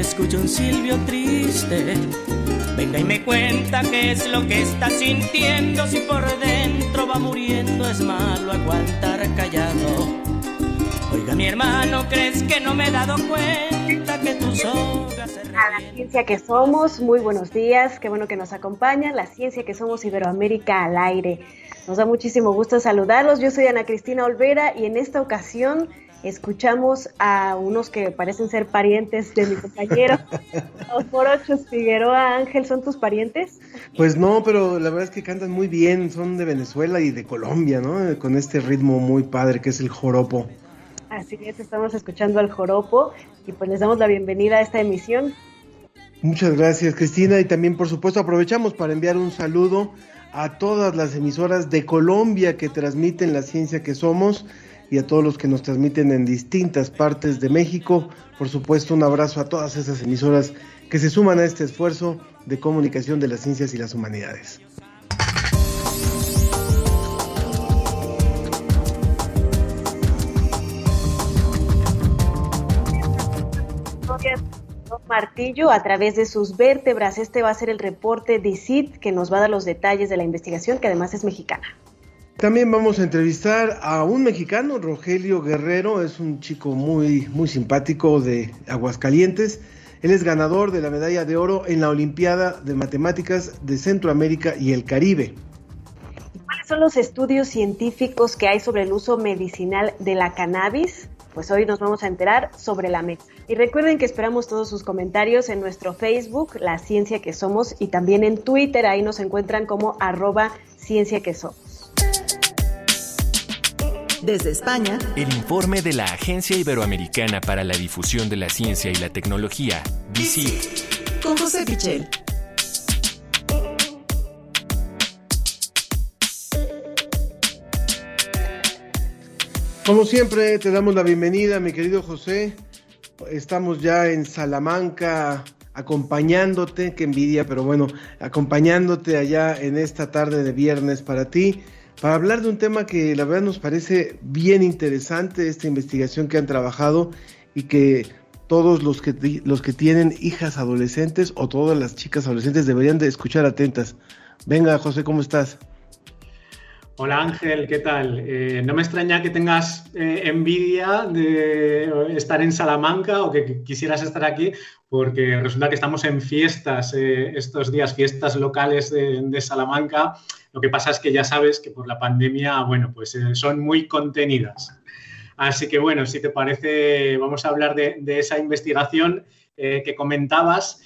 Y te escucho un silbio triste? Venga y me cuenta qué es lo que está sintiendo, si por dentro va muriendo es malo aguantar callado. Oiga mi hermano, ¿crees que no me he dado cuenta que tus sogas se A la ciencia que somos, muy buenos días, qué bueno que nos acompañan, la ciencia que somos Iberoamérica al aire. Nos da muchísimo gusto saludarlos, yo soy Ana Cristina Olvera y en esta ocasión escuchamos a unos que parecen ser parientes de mi compañero, los Morochos Figueroa. Ángel, ¿son tus parientes? Pues no, pero la verdad es que cantan muy bien, son de Venezuela y de Colombia, ¿no? Con este ritmo muy padre que es el joropo. Así es, estamos escuchando al joropo y pues les damos la bienvenida a esta emisión. Muchas gracias, Cristina, y también, por supuesto, aprovechamos para enviar un saludo a todas las emisoras de Colombia que transmiten la ciencia que somos y a todos los que nos transmiten en distintas partes de México. Por supuesto, un abrazo a todas esas emisoras que se suman a este esfuerzo de comunicación de las ciencias y las humanidades. Martillo a través de sus vértebras. Este va a ser el reporte de ICIT que nos va a dar los detalles de la investigación, que además es mexicana. También vamos a entrevistar a un mexicano, Rogelio Guerrero, es un chico muy, muy simpático de Aguascalientes. Él es ganador de la medalla de oro en la Olimpiada de Matemáticas de Centroamérica y el Caribe. ¿Cuáles son los estudios científicos que hay sobre el uso medicinal de la cannabis? Pues hoy nos vamos a enterar sobre la mesa. Y recuerden que esperamos todos sus comentarios en nuestro Facebook, La Ciencia que Somos, y también en Twitter, ahí nos encuentran como arroba Ciencia que Somos. Desde España, El informe de la Agencia Iberoamericana para la Difusión de la Ciencia y la Tecnología, DICIT. con José Pichel. Como siempre, te damos la bienvenida, mi querido José. Estamos ya en Salamanca acompañándote, qué envidia, pero bueno, acompañándote allá en esta tarde de viernes para ti, para hablar de un tema que la verdad nos parece bien interesante, esta investigación que han trabajado y que todos los que, los que tienen hijas adolescentes o todas las chicas adolescentes deberían de escuchar atentas. Venga, José, ¿cómo estás? Hola Ángel, ¿qué tal? Eh, no me extraña que tengas eh, envidia de estar en Salamanca o que quisieras estar aquí, porque resulta que estamos en fiestas eh, estos días, fiestas locales de, de, Salamanca. Lo que pasa es que ya sabes que por la pandemia, bueno, pues son muy contenidas. Así que bueno, si te parece, vamos a hablar de, esa investigación que comentabas.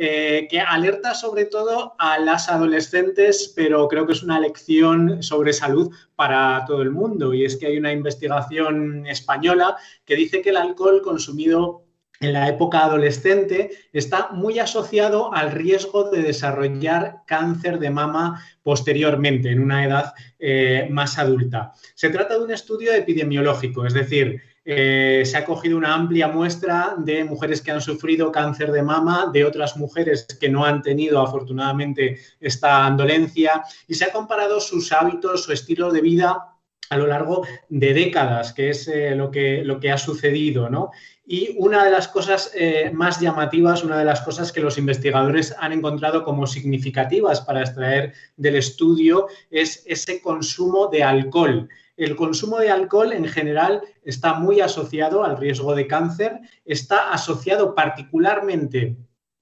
Eh, que alerta sobre todo a las adolescentes, pero creo que es una lección sobre salud para todo el mundo. Y es que hay una investigación española que dice que el alcohol consumido en la época adolescente está muy asociado al riesgo de desarrollar cáncer de mama posteriormente, en una edad eh, más adulta. Se trata de un estudio epidemiológico, es decir, eh, se ha cogido una amplia muestra de mujeres que han sufrido cáncer de mama, de otras mujeres que no han tenido afortunadamente esta dolencia y se ha comparado sus hábitos, su estilo de vida a lo largo de décadas, que es eh, lo, que, lo que ha sucedido, ¿no? Y una de las cosas eh, más llamativas, una de las cosas que los investigadores han encontrado como significativas para extraer del estudio es ese consumo de alcohol. El consumo de alcohol en general está muy asociado al riesgo de cáncer, está asociado particularmente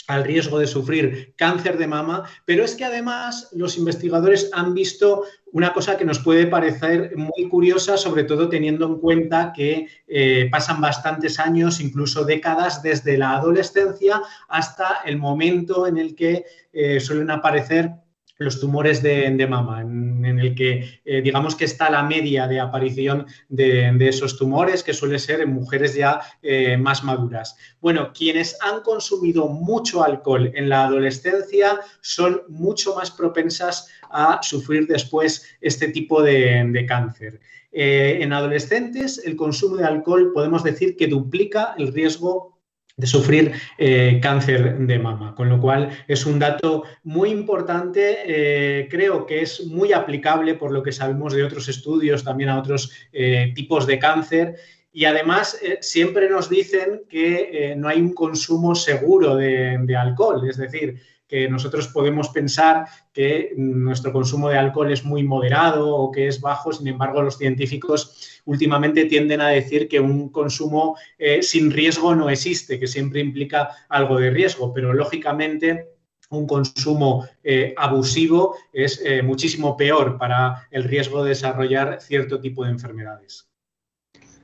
al riesgo de sufrir cáncer de mama, pero es que además los investigadores han visto una cosa que nos puede parecer muy curiosa, sobre todo teniendo en cuenta que eh, pasan bastantes años, incluso décadas, desde la adolescencia hasta el momento en el que eh, suelen aparecer los tumores de, mama, en, el que eh, digamos que está la media de aparición de, esos tumores, que suele ser en mujeres ya eh, más maduras. Bueno, quienes han consumido mucho alcohol en la adolescencia son mucho más propensas a sufrir después este tipo de, cáncer. Eh, en adolescentes, el consumo de alcohol podemos decir que duplica el riesgo de sufrir eh, cáncer de mama, con lo cual es un dato muy importante, eh, creo que es muy aplicable por lo que sabemos de otros estudios también a otros eh, tipos de cáncer. Y además siempre nos dicen que no hay un consumo seguro de alcohol, es decir, que nosotros podemos pensar que nuestro consumo de alcohol es muy moderado o que es bajo, sin embargo los científicos últimamente tienden a decir que un consumo eh, sin riesgo no existe, que siempre implica algo de riesgo, pero lógicamente un consumo eh, abusivo es eh, muchísimo peor para el riesgo de desarrollar cierto tipo de enfermedades.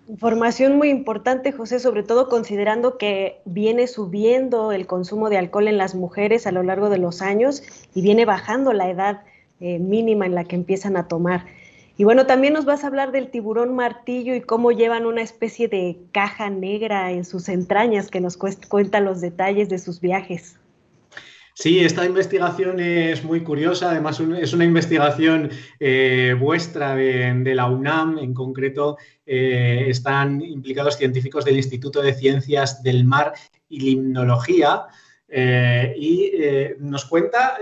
Información muy importante, José, sobre todo considerando que viene subiendo el consumo de alcohol en las mujeres a lo largo de los años y viene bajando la edad mínima en la que empiezan a tomar. Y bueno, también nos vas a hablar del tiburón martillo y cómo llevan una especie de caja negra en sus entrañas que nos cuenta los detalles de sus viajes. Sí, esta investigación es muy curiosa, además es una investigación eh, vuestra de, la UNAM, en concreto eh, están implicados científicos del Instituto de Ciencias del Mar y Limnología, eh, y nos cuenta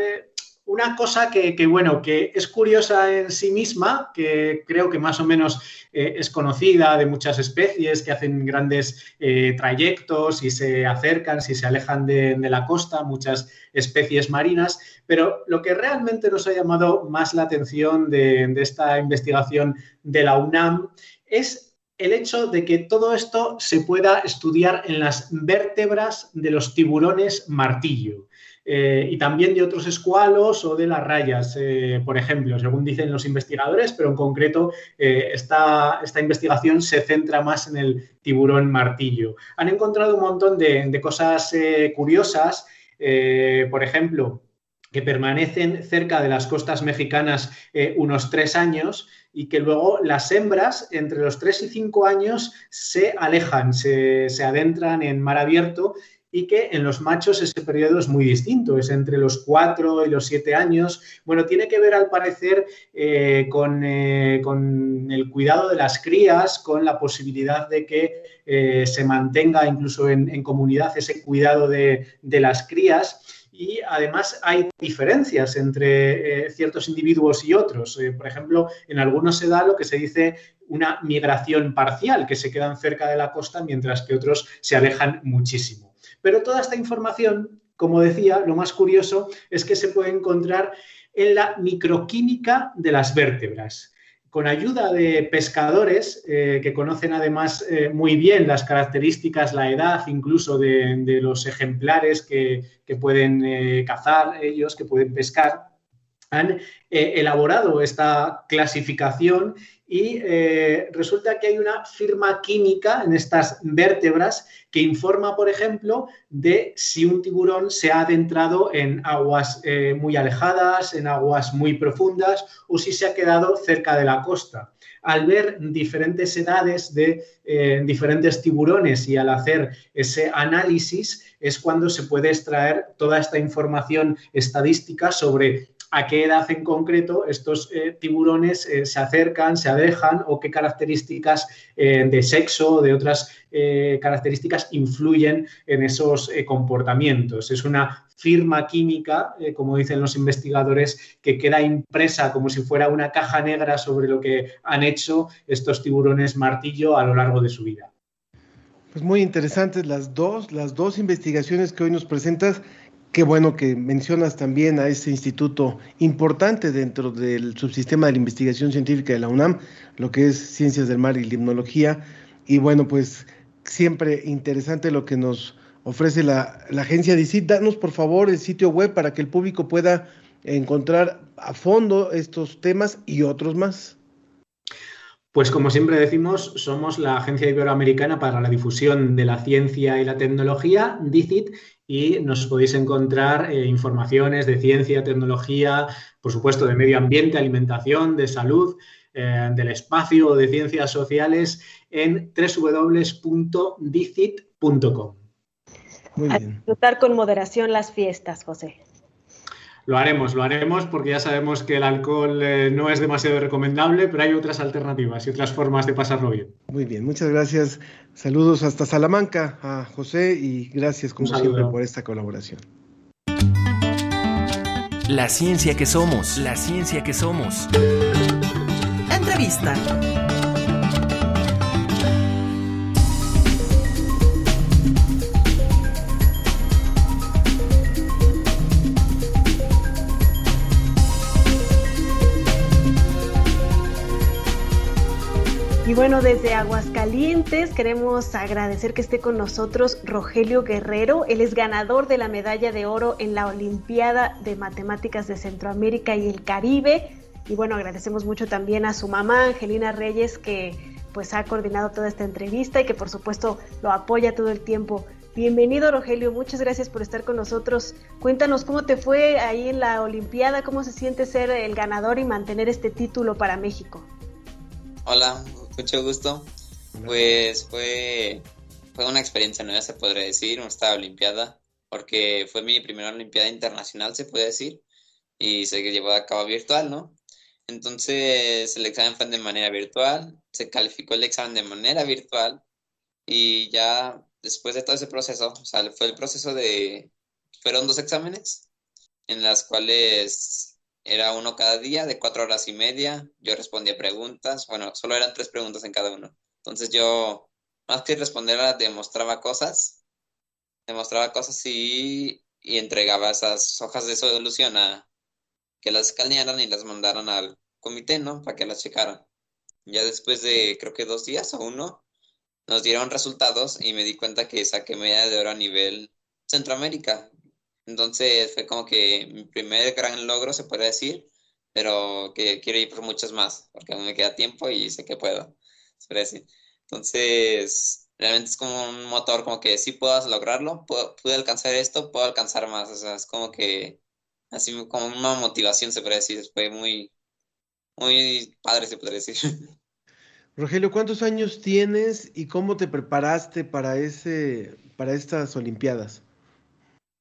una cosa que, bueno, que es curiosa en sí misma, que creo que más o menos eh, es conocida de muchas especies que hacen grandes eh, trayectos y se acercan, si se alejan de, la costa, muchas especies marinas, pero lo que realmente nos ha llamado más la atención de, de esta investigación de la UNAM es el hecho de que todo esto se pueda estudiar en las vértebras de los tiburones martillo. Eh, y también de otros escualos o de las rayas, eh, por ejemplo, según dicen los investigadores, pero en concreto eh, esta, investigación se centra más en el tiburón martillo. Han encontrado un montón de, cosas curiosas, por ejemplo, que permanecen cerca de las costas mexicanas unos tres años y que luego las hembras entre los tres y cinco años se alejan, se, se adentran en mar abierto y que en los machos ese periodo es muy distinto, es entre los 4 y los 7 años. Bueno, tiene que ver al parecer eh, eh, con, el cuidado de las crías, con la posibilidad de que eh, se mantenga incluso en, comunidad ese cuidado de, las crías. Y además hay diferencias entre ciertos individuos y otros. por ejemplo, en algunos se da lo que se dice una migración parcial, que se quedan cerca de la costa mientras que otros se alejan muchísimo. Pero toda esta información, como decía, lo más curioso es que se puede encontrar en la microquímica de las vértebras. Con ayuda de pescadores eh, que conocen además eh, muy bien las características, la edad incluso de, los ejemplares que, pueden eh, cazar ellos, que pueden pescar, han elaborado esta clasificación y eh, resulta que hay una firma química en estas vértebras que informa, por ejemplo, de si un tiburón se ha adentrado en aguas eh, muy alejadas, en aguas muy profundas o si se ha quedado cerca de la costa. Al ver diferentes edades de eh, diferentes tiburones y al hacer ese análisis es cuando se puede extraer toda esta información estadística sobre a qué edad en concreto estos eh, tiburones eh, se acercan, se alejan o qué características eh, de sexo o de otras características influyen en esos comportamientos. Es una firma química, como dicen los investigadores, que queda impresa como si fuera una caja negra sobre lo que han hecho estos tiburones martillo a lo largo de su vida. Pues muy interesantes las dos, las dos investigaciones que hoy nos presentas Qué bueno que mencionas también a ese instituto importante dentro del subsistema de la investigación científica de la UNAM, lo que es Ciencias del Mar y Limnología. Y bueno, pues siempre interesante lo que nos ofrece la, agencia DICIT. Danos por favor el sitio web para que el público pueda encontrar a fondo estos temas y otros más. Pues como siempre decimos, somos la Agencia Iberoamericana para la Difusión de la Ciencia y la Tecnología, DICIT, y nos podéis encontrar eh, informaciones de ciencia, tecnología, por supuesto de medio ambiente, alimentación, de salud, eh, del espacio, de ciencias sociales en www.dicit.com. A disfrutar con moderación las fiestas, José. Lo haremos, lo haremos porque ya sabemos que el alcohol eh, no es demasiado recomendable, pero hay otras alternativas y otras formas de pasarlo bien. Muy bien, muchas gracias. Saludos hasta Salamanca a José y gracias como siempre por esta colaboración. La ciencia que somos, la ciencia que somos. Entrevista. Bueno, desde Aguascalientes queremos agradecer que esté con nosotros Rogelio Guerrero. Él es ganador de la medalla de oro en la Olimpiada de Matemáticas de Centroamérica y el Caribe. Y bueno, agradecemos mucho también a su mamá, Angelina Reyes, que pues ha coordinado toda esta entrevista y que por supuesto lo apoya todo el tiempo. Bienvenido Rogelio, muchas gracias por estar con nosotros. Cuéntanos cómo te fue ahí en la Olimpiada, cómo se siente ser el ganador y mantener este título para México. Hola, mucho gusto. Pues fue, fue una experiencia nueva, se podría decir, esta Olimpiada, porque fue mi primera Olimpiada internacional, se puede decir, y se llevó a cabo virtual, ¿no? Entonces el examen fue de manera virtual, se calificó el examen de manera virtual y ya después de todo ese proceso, o sea, fue el proceso de, fueron dos exámenes en las cuales era uno cada día de cuatro horas y media. Yo respondía preguntas. Bueno, solo eran tres preguntas en cada uno. Entonces yo, más que responder, demostraba cosas. Demostraba cosas y, y entregaba esas hojas de solución a que las escanearan y las mandaran al comité, ¿no? Para que las checaran. Ya después de, creo que dos días o uno, nos dieron resultados y me di cuenta que saqué media de oro a nivel Centroamérica. Entonces fue como que mi primer gran logro, se puede decir, pero que quiero ir por muchos más, porque aún me queda tiempo y sé que puedo. Entonces, realmente es como un motor, como que sí puedo lograrlo, pude alcanzar esto, puedo alcanzar más, o sea, es como que, así como una motivación, se puede decir, fue muy, muy padre, se puede decir. Rogelio, ¿cuántos años tienes y cómo te preparaste para, ese, para estas Olimpiadas?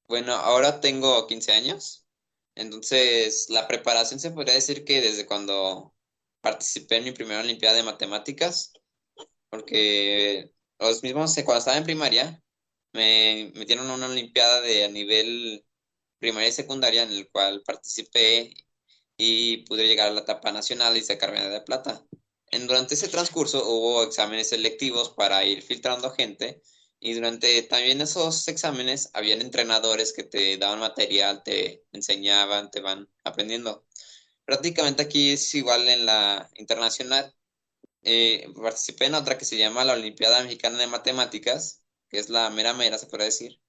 Bueno, ahora tengo 15 años, entonces la preparación se podría decir que desde cuando participé en mi primera Olimpiada de Matemáticas, porque los mismos, cuando estaba en primaria, me metieron una Olimpiada de a nivel primaria y secundaria en el cual participé y pude llegar a la etapa nacional y sacar medalla de plata. En, durante ese transcurso hubo exámenes selectivos para ir filtrando gente y durante también esos exámenes habían entrenadores que te daban material, te enseñaban, te van aprendiendo. Prácticamente aquí es igual en la internacional. Eh, participé en otra que se llama la Olimpiada Mexicana de Matemáticas, que es la mera mera, se puede decir.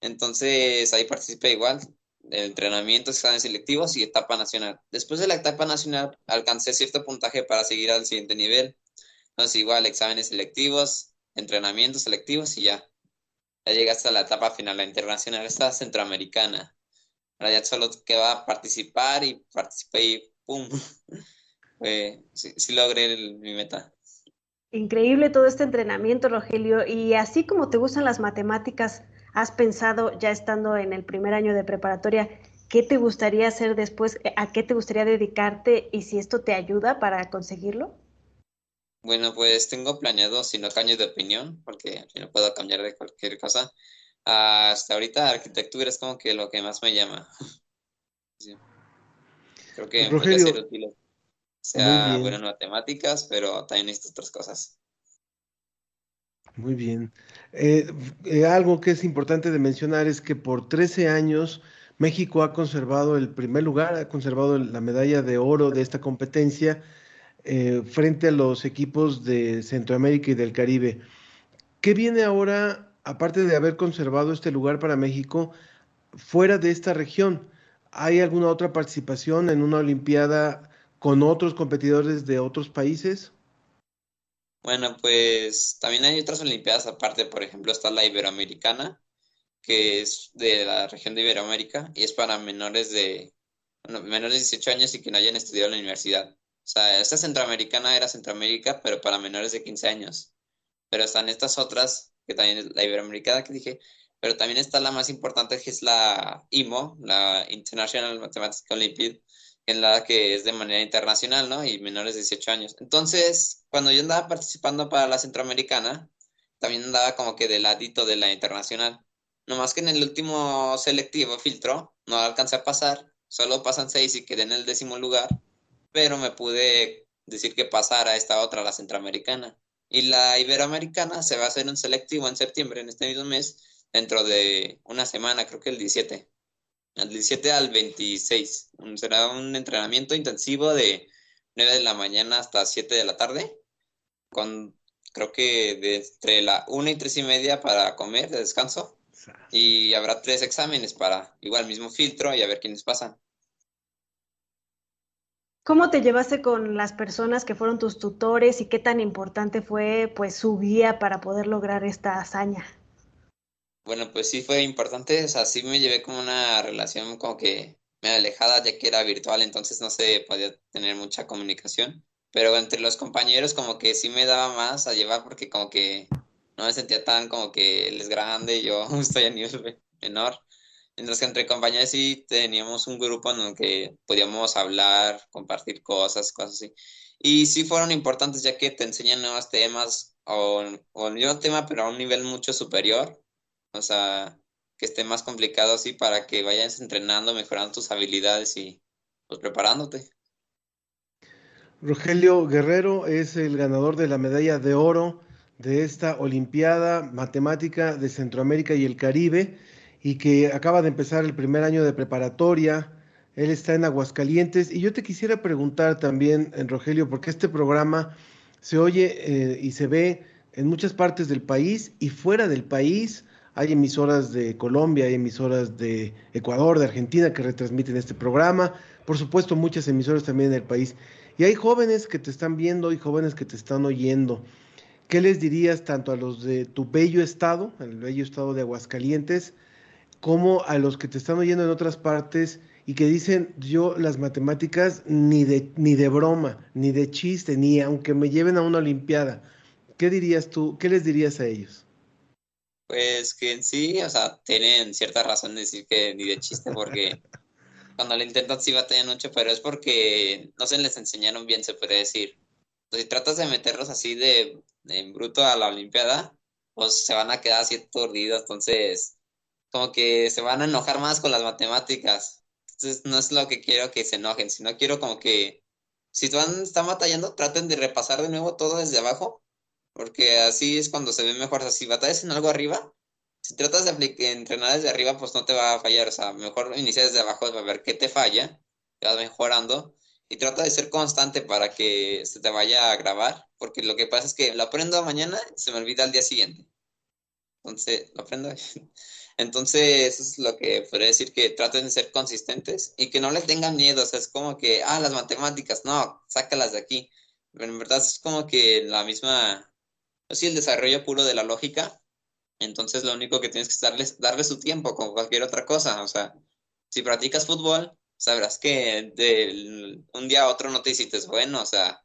Entonces ahí participé igual, entrenamiento, exámenes selectivos y etapa nacional. Después de la etapa nacional alcancé cierto puntaje para seguir al siguiente nivel. Entonces igual exámenes selectivos, entrenamientos selectivos y ya. Ya llegaste a la etapa final, la internacional, esta centroamericana. Ahora ya solo queda participar y participé y ¡pum! sí, logré mi meta. Increíble todo este entrenamiento, Rogelio. Y así como te gustan las matemáticas, ¿has pensado, ya estando en el primer año de preparatoria, qué te gustaría hacer después? ¿A qué te gustaría dedicarte? Y si esto te ayuda para conseguirlo. Bueno, pues tengo planeado, si no cambio de opinión, porque no puedo cambiar de cualquier cosa. Hasta ahorita arquitectura es como que lo que más me llama. Creo que podría ser útil. O sea, bueno, matemáticas, pero también necesito otras cosas. Muy bien. Eh, eh, algo que es importante de mencionar es que por 13 años México ha conservado el primer lugar, ha conservado la medalla de oro de esta competencia eh, frente a los equipos de Centroamérica y del Caribe. ¿Qué viene ahora, aparte de haber conservado este lugar para México, fuera de esta región? ¿Hay alguna otra participación en una Olimpiada con otros competidores de otros países? Bueno, pues también hay otras Olimpiadas aparte, por ejemplo, está la Iberoamericana, que es de la región de Iberoamérica y es para menores de, menores de 18 años y que no hayan estudiado en la universidad. O sea, esta centroamericana era Centroamérica, pero para menores de 15 años. Pero están estas otras, que también es la iberoamericana que dije, pero también está la más importante que es la IMO, la International Mathematics Olympiad, que es la que es de manera internacional, ¿no? Y menores de 18 años. Entonces, cuando yo andaba participando para la centroamericana, también andaba como que del ladito de la internacional. Nomás que en el último selectivo filtro no alcancé a pasar, solo pasan seis y quedé en el décimo lugar, pero me pude decir que pasara esta otra, la centroamericana. Y la iberoamericana se va a hacer un selectivo en septiembre, en este mismo mes, dentro de una semana, creo que el 17. Del 17 al 26. Será un entrenamiento intensivo de 9 de la mañana hasta 7 de la tarde, con creo que de entre la 1 y 3 y media para comer, de descanso. Y habrá tres exámenes para igual mismo filtro y a ver quiénes pasan. ¿Cómo te llevaste con las personas que fueron tus tutores y qué tan importante fue pues su guía para poder lograr esta hazaña? Bueno, pues sí fue importante, o sea, sí me llevé como una relación como que me alejada ya que era virtual, entonces no se podía tener mucha comunicación, pero entre los compañeros como que sí me daba más a llevar porque como que no me sentía tan como que él es grande y yo estoy a nivel menor. Mientras que entre compañeros sí teníamos un grupo en el que podíamos hablar, compartir cosas, cosas así. Y sí fueron importantes ya que te enseñan nuevos temas o, o el mismo tema pero a un nivel mucho superior. O sea, que esté más complicado así para que vayas entrenando, mejorando tus habilidades y pues preparándote. Rogelio Guerrero es el ganador de la medalla de oro de esta Olimpiada Matemática de Centroamérica y el Caribe y que acaba de empezar el primer año de preparatoria. Él está en Aguascalientes y yo te quisiera preguntar también, Rogelio, porque este programa se oye eh, y se ve en muchas partes del país y fuera del país. Hay emisoras de Colombia, hay emisoras de Ecuador, de Argentina que retransmiten este programa. Por supuesto, muchas emisoras también en el país. Y hay jóvenes que te están viendo y jóvenes que te están oyendo. ¿Qué les dirías tanto a los de tu bello estado, el bello estado de Aguascalientes, como a los que te están oyendo en otras partes y que dicen yo las matemáticas ni de, ni de broma, ni de chiste, ni aunque me lleven a una olimpiada? ¿Qué dirías tú, qué les dirías a ellos? Pues que en sí, o sea, tienen cierta razón de decir que ni de chiste, porque cuando lo intentan sí batallan mucho, pero es porque no se les enseñaron bien, se puede decir. Entonces, si tratas de meterlos así de, en bruto a la Olimpiada, pues se van a quedar así aturdidos, entonces como que se van a enojar más con las matemáticas. Entonces no es lo que quiero que se enojen, sino quiero como que si van, están batallando, traten de repasar de nuevo todo desde abajo, porque así es cuando se ve mejor. O sea, si batallas en algo arriba, si tratas de entrenar desde arriba, pues no te va a fallar. O sea, mejor inicia desde abajo, a ver qué te falla, te vas mejorando y trata de ser constante para que se te vaya a grabar, porque lo que pasa es que lo aprendo mañana y se me olvida al día siguiente. Entonces, lo aprendo. Entonces, es lo que podría decir que traten de ser consistentes y que no les tengan miedo. O sea, es como que, ah, las matemáticas, no, sácalas de aquí. Pero en verdad es como que la misma, así el desarrollo puro de la lógica. Entonces, lo único que tienes que darles, darle su tiempo, como cualquier otra cosa. O sea, si practicas fútbol, sabrás que de un día a otro no te hiciste bueno, o sea,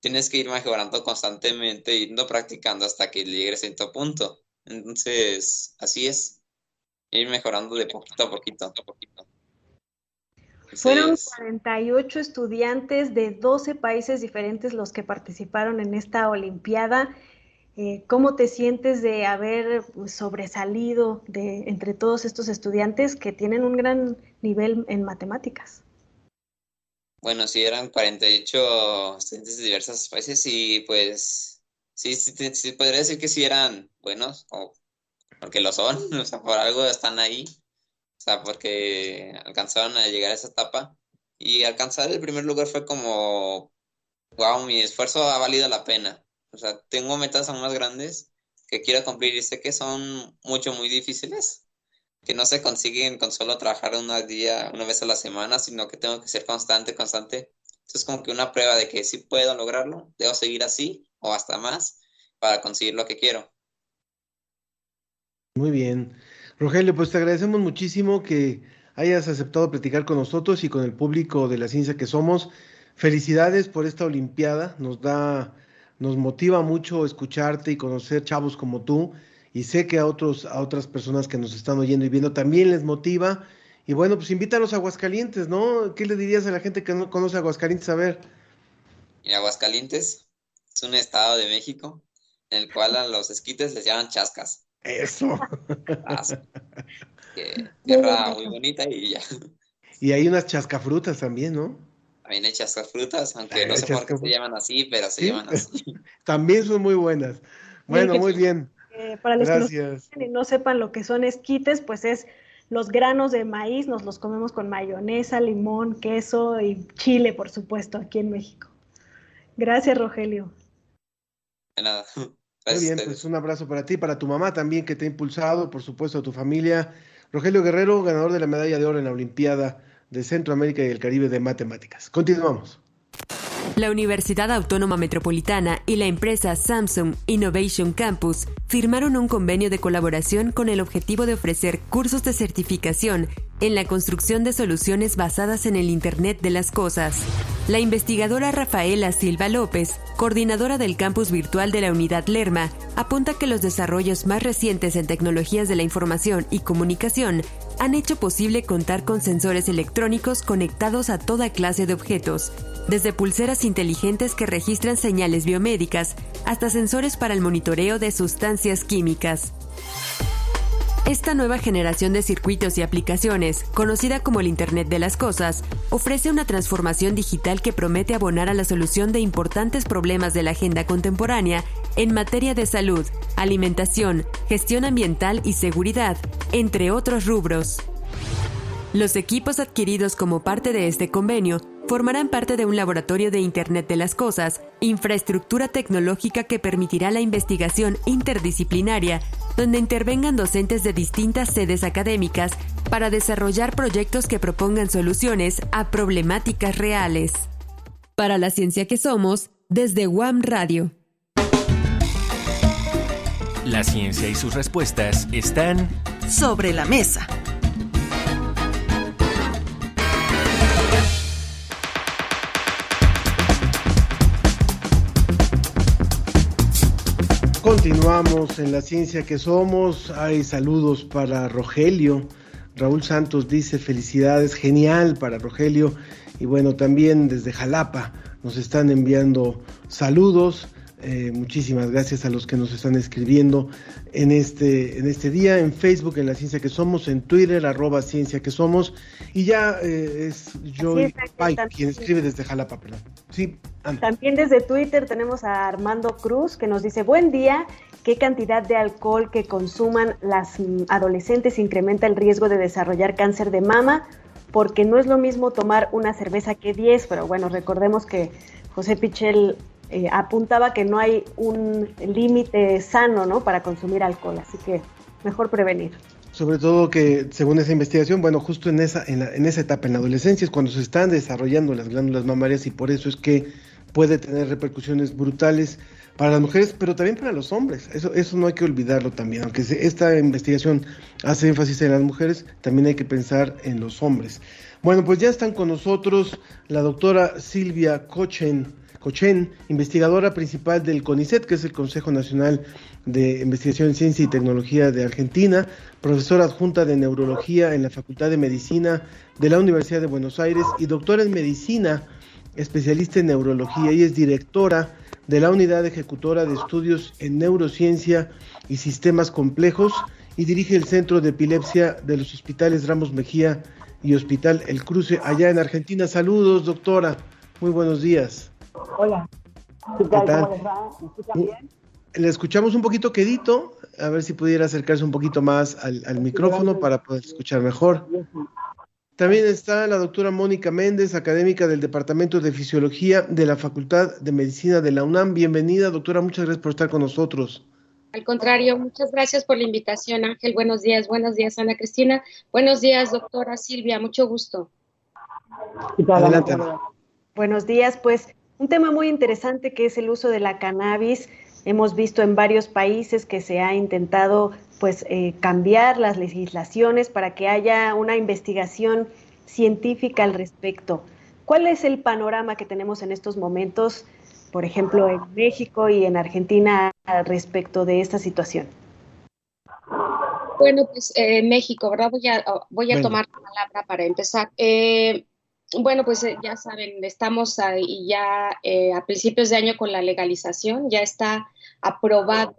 tienes que ir mejorando constantemente, yendo practicando hasta que llegues a cierto punto. Entonces, así es, ir mejorando de poquito a poquito. A poquito. Fueron 48 estudiantes de 12 países diferentes los que participaron en esta Olimpiada. Eh, ¿Cómo te sientes de haber pues, sobresalido de, entre todos estos estudiantes que tienen un gran nivel en matemáticas? Bueno, sí, eran 48 estudiantes de diversos países y pues sí, sí, sí, podría decir que sí eran buenos, porque lo son, o sea, por algo están ahí, o sea, porque alcanzaron a llegar a esa etapa y alcanzar el primer lugar fue como, wow, mi esfuerzo ha valido la pena. O sea, tengo metas aún más grandes que quiero cumplir y sé que son mucho, muy difíciles, que no se consiguen con solo trabajar una día, una vez a la semana, sino que tengo que ser constante, constante. Esto es como que una prueba de que sí puedo lograrlo, debo seguir así o hasta más para conseguir lo que quiero. Muy bien. Rogelio, pues te agradecemos muchísimo que hayas aceptado platicar con nosotros y con el público de la ciencia que somos. Felicidades por esta Olimpiada, nos da, nos motiva mucho escucharte y conocer chavos como tú, y sé que a otros, a otras personas que nos están oyendo y viendo también les motiva. Y bueno, pues invítalos a Aguascalientes, ¿no? ¿Qué le dirías a la gente que no conoce Aguascalientes? A ver. Aguascalientes es un estado de México en el cual a los esquites les llaman chascas. Eso. tierra muy bonita y ya. Y hay unas chascafrutas también, ¿no? También hay chascafrutas, aunque no sé por qué se llaman así, pero se llaman así. también son muy buenas. Bueno, muy bien. para los Gracias. que no, no sepan lo que son esquites, pues es los granos de maíz, nos los comemos con mayonesa, limón, queso y chile, por supuesto, aquí en México. Gracias, Rogelio. De nada. Muy bien, pues un abrazo para ti, para tu mamá también que te ha impulsado, por supuesto a tu familia. Rogelio Guerrero, ganador de la medalla de oro en la Olimpiada de Centroamérica y el Caribe de Matemáticas. Continuamos. La Universidad Autónoma Metropolitana y la empresa Samsung Innovation Campus firmaron un convenio de colaboración con el objetivo de ofrecer cursos de certificación en la construcción de soluciones basadas en el Internet de las Cosas. La investigadora Rafaela Silva López, coordinadora del campus virtual de la unidad Lerma, apunta que los desarrollos más recientes en tecnologías de la información y comunicación han hecho posible contar con sensores electrónicos conectados a toda clase de objetos, desde pulseras inteligentes que registran señales biomédicas hasta sensores para el monitoreo de sustancias químicas. Esta nueva generación de circuitos y aplicaciones, conocida como el Internet de las Cosas, ofrece una transformación digital que promete abonar a la solución de importantes problemas de la agenda contemporánea en materia de salud, alimentación, gestión ambiental y seguridad, entre otros rubros. Los equipos adquiridos como parte de este convenio formarán parte de un laboratorio de Internet de las Cosas, infraestructura tecnológica que permitirá la investigación interdisciplinaria, donde intervengan docentes de distintas sedes académicas para desarrollar proyectos que propongan soluciones a problemáticas reales. Para la ciencia que somos, desde WAM Radio. La ciencia y sus respuestas están sobre la mesa. Continuamos en la ciencia que somos. Hay saludos para Rogelio. Raúl Santos dice felicidades, genial para Rogelio. Y bueno, también desde Jalapa nos están enviando saludos. Eh, muchísimas gracias a los que nos están escribiendo en este, en este día, en Facebook, en La Ciencia que Somos, en Twitter, arroba Ciencia que Somos, y ya eh, es Joy Pike quien escribe desde Jalapa, perdón. Sí, También desde Twitter tenemos a Armando Cruz que nos dice, buen día, ¿qué cantidad de alcohol que consuman las mm, adolescentes incrementa el riesgo de desarrollar cáncer de mama? Porque no es lo mismo tomar una cerveza que 10, pero bueno, recordemos que José Pichel eh, apuntaba que no hay un límite sano ¿no? para consumir alcohol, así que mejor prevenir. Sobre todo que, según esa investigación, bueno, justo en esa, en, en esa etapa, en la adolescencia, es cuando se están desarrollando las glándulas mamarias y por eso es que puede tener repercusiones brutales para las mujeres, pero también para los hombres. Eso, eso no hay que olvidarlo también. Aunque esta investigación hace énfasis en las mujeres, también hay que pensar en los hombres. Bueno, pues ya están con nosotros la doctora Silvia Cochen, Cochen, investigadora principal del CONICET, que es el Consejo Nacional de Investigación en Ciencia y Tecnología de Argentina, profesora adjunta de Neurología en la Facultad de Medicina de la Universidad de Buenos Aires y doctora en Medicina, especialista en Neurología y es directora de la Unidad Ejecutora de Estudios en Neurociencia y Sistemas Complejos y dirige el Centro de Epilepsia de los Hospitales Ramos Mejía y Hospital El Cruce allá en Argentina. Saludos, doctora. Muy buenos días. Hola. ¿Qué tal? ¿Cómo les va? ¿Me escuchan bien? Le escuchamos un poquito quedito, a ver si pudiera acercarse un poquito más al, al micrófono para poder escuchar mejor. También está la doctora Mónica Méndez, académica del Departamento de Fisiología de la Facultad de Medicina de la UNAM. Bienvenida, doctora, muchas gracias por estar con nosotros. Al contrario, muchas gracias por la invitación, Ángel. Buenos días, buenos días, Ana Cristina. Buenos días, doctora Silvia, mucho gusto. ¿Qué tal, Adelante. Ana? Buenos días, pues un tema muy interesante que es el uso de la cannabis Hemos visto en varios países que se ha intentado pues eh, cambiar las legislaciones para que haya una investigación científica al respecto. ¿Cuál es el panorama que tenemos en estos momentos, por ejemplo, en México y en Argentina respecto de esta situación? Bueno, pues eh, México, ¿verdad? Voy a, voy a tomar la palabra para empezar. Eh, bueno, pues eh, ya saben, estamos ahí ya eh, a principios de año con la legalización, ya está aprobado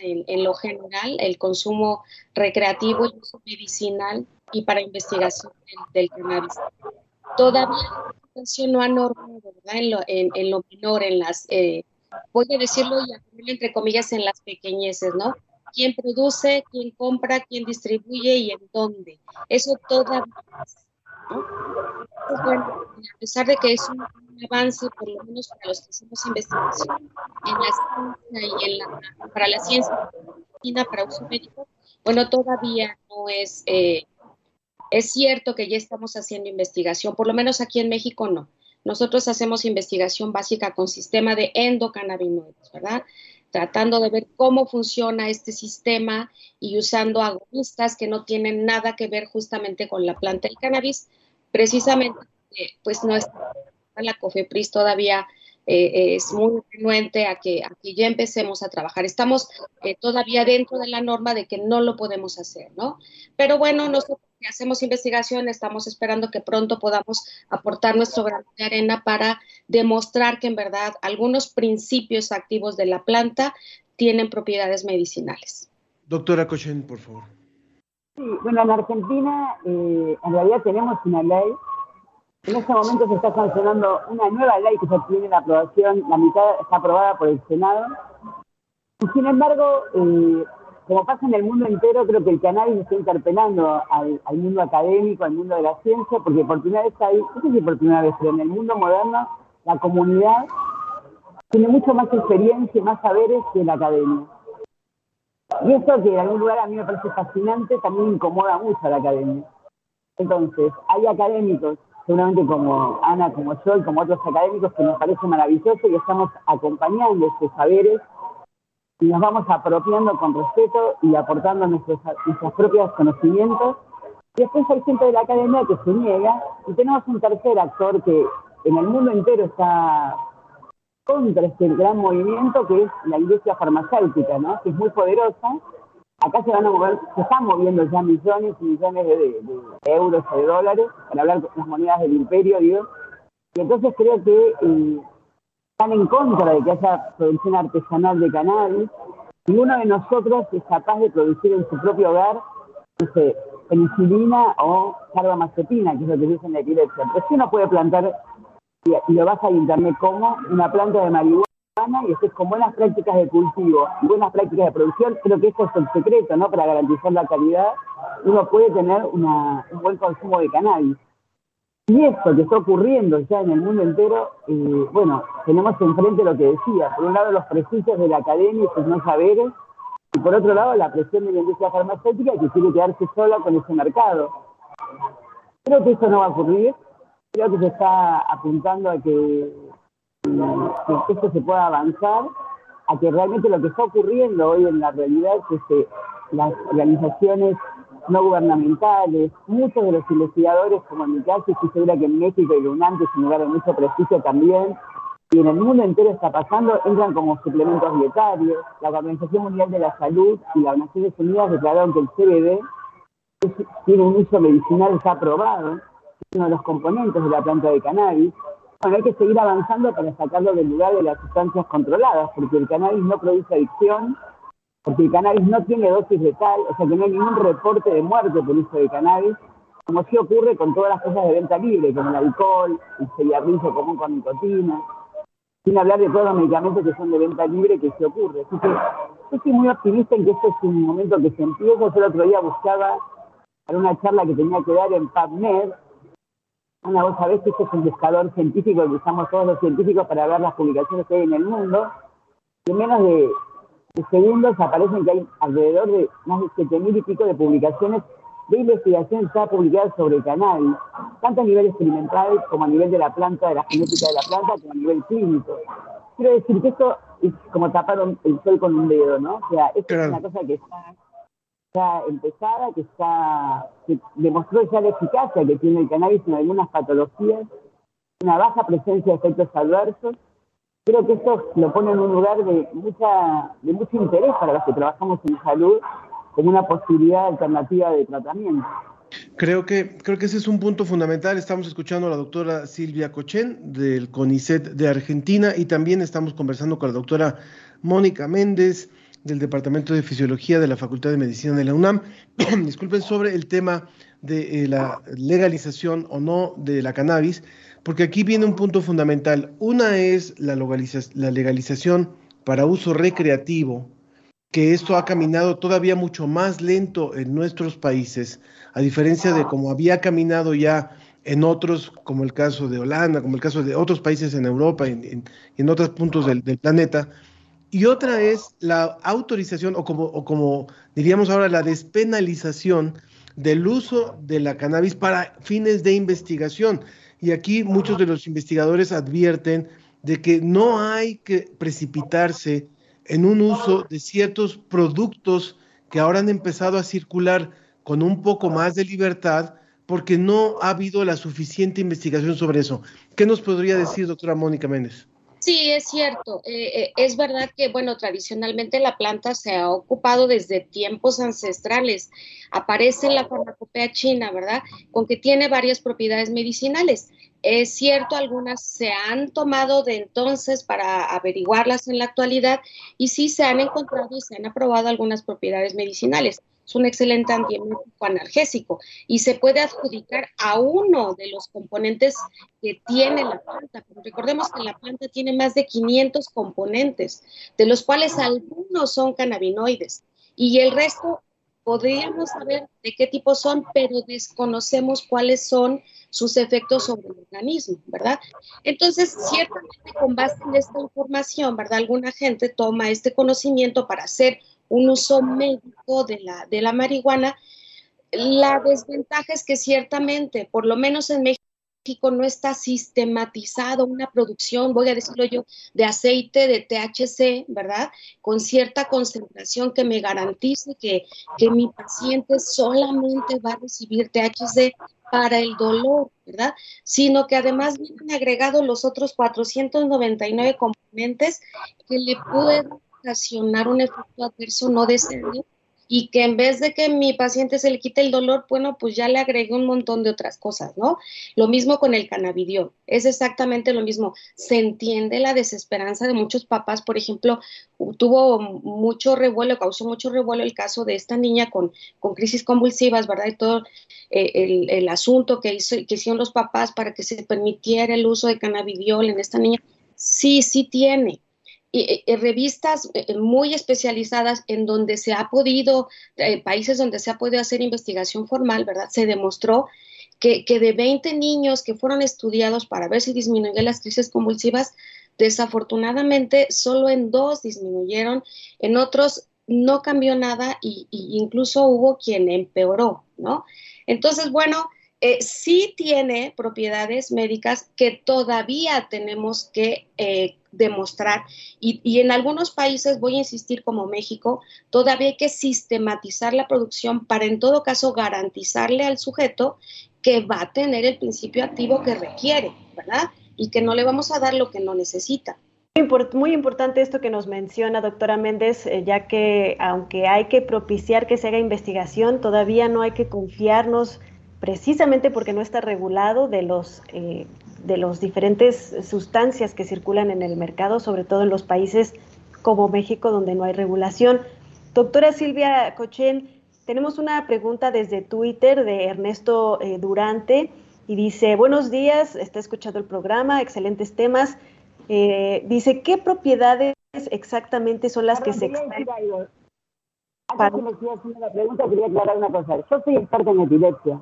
en, lo general el consumo recreativo y uso medicinal y para investigación del, cannabis. Todavía no ha normado. En en, lo menor, en las, eh, voy a decirlo y a ponerlo entre comillas en las pequeñeces, ¿no? quién produce, quién compra, quién distribuye y en dónde. Eso todavía bueno, a pesar de que es un, avance, por lo menos para los que hacemos investigación en la ciencia y en la, para la ciencia para uso médico, bueno, todavía no es, eh, es cierto que ya estamos haciendo investigación, por lo menos aquí en México no. Nosotros hacemos investigación básica con sistema de endocannabinoides, ¿verdad? Tratando de ver cómo funciona este sistema y usando agonistas que no tienen nada que ver justamente con la planta del cannabis, precisamente, pues no está la COFEPRIS todavía eh, es muy renuente a que, a que ya empecemos a trabajar. Estamos eh, todavía dentro de la norma de que no lo podemos hacer, ¿no? Pero bueno, nosotros que hacemos investigación estamos esperando que pronto podamos aportar nuestro grano de arena para demostrar que en verdad algunos principios activos de la planta tienen propiedades medicinales. Doctora Cochen, por favor. Sí, bueno, en Argentina eh, en realidad tenemos una ley. En este momento se está sancionando una nueva ley que ya tiene la aprobación, la mitad está aprobada por el Senado. Y sin embargo, eh, como pasa en el mundo entero, creo que el cannabis está interpelando al, mundo académico, al mundo de la ciencia, porque por primera vez hay, no sé si por primera vez, pero en el mundo moderno, la comunidad tiene mucho más experiencia y más saberes que la academia. Y esto que en algún lugar a mí me parece fascinante, también incomoda mucho a la academia. Entonces, hay académicos, seguramente como Ana, como yo y como otros académicos, que nos parece maravilloso y estamos acompañando estos saberes y nos vamos apropiando con respeto y aportando nuestros, nuestros propios conocimientos. Y después hay gente de la academia que se niega y tenemos un tercer actor que en el mundo entero está contra este gran movimiento que es la industria farmacéutica, ¿no? que es muy poderosa. Acá se van a mover, se están moviendo ya millones y millones de, euros o de dólares, para hablar con las monedas del imperio, digo. Y entonces creo que eh, están en contra de que haya producción artesanal de cannabis. Ninguno de nosotros es capaz de producir en su propio hogar, no sé, penicilina o carbamazepina, que es lo que dicen de epilepsia. Pero sí uno puede plantar y, lo vas a internet como una planta de marihuana y es con buenas prácticas de cultivo y buenas prácticas de producción, creo que eso es el secreto, ¿no? Para garantizar la calidad, uno puede tener un buen consumo de cannabis. Y esto que está ocurriendo ya en el mundo entero, eh, bueno, tenemos enfrente lo que decía, por un lado los prejuicios de la academia y sus no saberes, y por otro lado la presión de la industria farmacéutica que quiere quedarse sola con ese mercado. Creo que eso no va a ocurrir, creo que se está apuntando a que, esto se pueda avanzar, a que realmente lo que está ocurriendo hoy en la realidad es que las organizaciones no gubernamentales, muchos de los investigadores, como en mi caso, estoy segura que en México y UNAM, que es un lugar de mucho prestigio también, y en el mundo entero está pasando, entran como suplementos dietarios. La Organización Mundial de la Salud y las Naciones Unidas declararon que el CBD tiene un uso medicinal ya aprobado uno de los componentes de la planta de cannabis. Bueno, hay que seguir avanzando para sacarlo del lugar de las sustancias controladas, porque el cannabis no produce adicción, porque el cannabis no tiene dosis letal, o sea que no hay ningún reporte de muerte por uso de cannabis, como sí ocurre con todas las cosas de venta libre, como el alcohol, el cigarrillo común con nicotina, sin hablar de todos los medicamentos que son de venta libre que se ocurre. Así que yo estoy muy optimista en que este es un momento que se empieza. Yo el otro día buscaba para una charla que tenía que dar en PubMed, Ana, vos sabés que este es un buscador científico que usamos todos los científicos para ver las publicaciones que hay en el mundo. Y en menos de, segundos aparecen que hay alrededor de más de 7.000 y pico de publicaciones de investigación ya publicadas sobre cannabis, tanto a nivel experimental como a nivel de la planta, de la genética de la planta, como a nivel clínico. Quiero decir que esto es como tapar el sol con un dedo, ¿no? O sea, es una cosa que está, está empezada, que está, demostró ya la eficacia que tiene el cannabis en algunas patologías, una baja presencia de efectos adversos. Creo que esto lo pone en un lugar de mucha, de mucho interés para los que trabajamos en salud como una posibilidad alternativa de tratamiento. Creo que, creo que ese es un punto fundamental. Estamos escuchando a la doctora Silvia Cochen del CONICET de Argentina y también estamos conversando con la doctora Mónica Méndez del Departamento de Fisiología de la Facultad de Medicina de la UNAM. Disculpen sobre el tema de eh, la legalización o no de la cannabis, porque aquí viene un punto fundamental. Una es la, legalización para uso recreativo, que esto ha caminado todavía mucho más lento en nuestros países a diferencia de como había caminado ya en otros, como el caso de Holanda, como el caso de otros países en Europa y en, otros puntos del, planeta. Y otra es la autorización, o como, diríamos ahora, la despenalización del uso de la cannabis para fines de investigación. Y aquí muchos de los investigadores advierten de que no hay que precipitarse en un uso de ciertos productos que ahora han empezado a circular con un poco más de libertad porque no ha habido la suficiente investigación sobre eso. ¿Qué nos podría decir, doctora Mónica Méndez? Sí, es cierto. Eh, eh, es verdad que, bueno, tradicionalmente la planta se ha ocupado desde tiempos ancestrales. Aparece en la farmacopea china, ¿verdad? Con que tiene varias propiedades medicinales. Es cierto, algunas se han tomado de entonces para averiguarlas en la actualidad y sí se han encontrado y se han aprobado algunas propiedades medicinales es un excelente antiemético analgésico y se puede adjudicar a uno de los componentes que tiene la planta. recordemos que la planta tiene más de 500 componentes, de los cuales algunos son cannabinoides y el resto podríamos saber de qué tipo son, pero desconocemos cuáles son sus efectos sobre el organismo, ¿verdad? Entonces, ciertamente con base en esta información, ¿verdad? Alguna gente toma este conocimiento para hacer un uso médico de la, de la marihuana. La desventaja es que ciertamente, por lo menos en México, no está sistematizado una producción, voy a decirlo yo, de aceite de THC, ¿verdad? Con cierta concentración que me garantice que, que mi paciente solamente va a recibir THC para el dolor, ¿verdad? Sino que además vienen agregados los otros 499 componentes que le pueden ocasionar un efecto adverso no deseado y que en vez de que mi paciente se le quite el dolor, bueno, pues ya le agregué un montón de otras cosas, ¿no? Lo mismo con el cannabidiol, es exactamente lo mismo. Se entiende la desesperanza de muchos papás, por ejemplo, tuvo mucho revuelo, causó mucho revuelo el caso de esta niña con, con crisis convulsivas, ¿verdad? Y todo eh, el, el, asunto que, hizo, que hicieron los papás para que se permitiera el uso de cannabidiol en esta niña. Sí, sí tiene, y, revistas eh, muy especializadas en donde se ha podido, eh, países donde se ha podido hacer investigación formal, ¿verdad? Se demostró que, que, de 20 niños que fueron estudiados para ver si disminuían las crisis convulsivas, desafortunadamente solo en dos disminuyeron, en otros no cambió nada y, incluso hubo quien empeoró, ¿no? Entonces, bueno, eh, sí tiene propiedades médicas que todavía tenemos que eh, demostrar y, en algunos países, voy a insistir como México, todavía hay que sistematizar la producción para en todo caso garantizarle al sujeto que va a tener el principio activo que requiere, ¿verdad? Y que no le vamos a dar lo que no necesita. Muy importante esto que nos menciona, doctora Méndez, eh, ya que aunque hay que propiciar que se haga investigación, todavía no hay que confiarnos precisamente porque no está regulado de los, eh, de los diferentes sustancias que circulan en el mercado, sobre todo en los países como México, donde no hay regulación. Doctora Silvia Cochen, tenemos una pregunta desde Twitter de Ernesto eh, Durante y dice, buenos días, está escuchando el programa, excelentes temas. Eh, dice, ¿qué propiedades exactamente son las que se extraen? Antes que me pregunta, quería aclarar una cosa. Yo soy experta en epilepsia.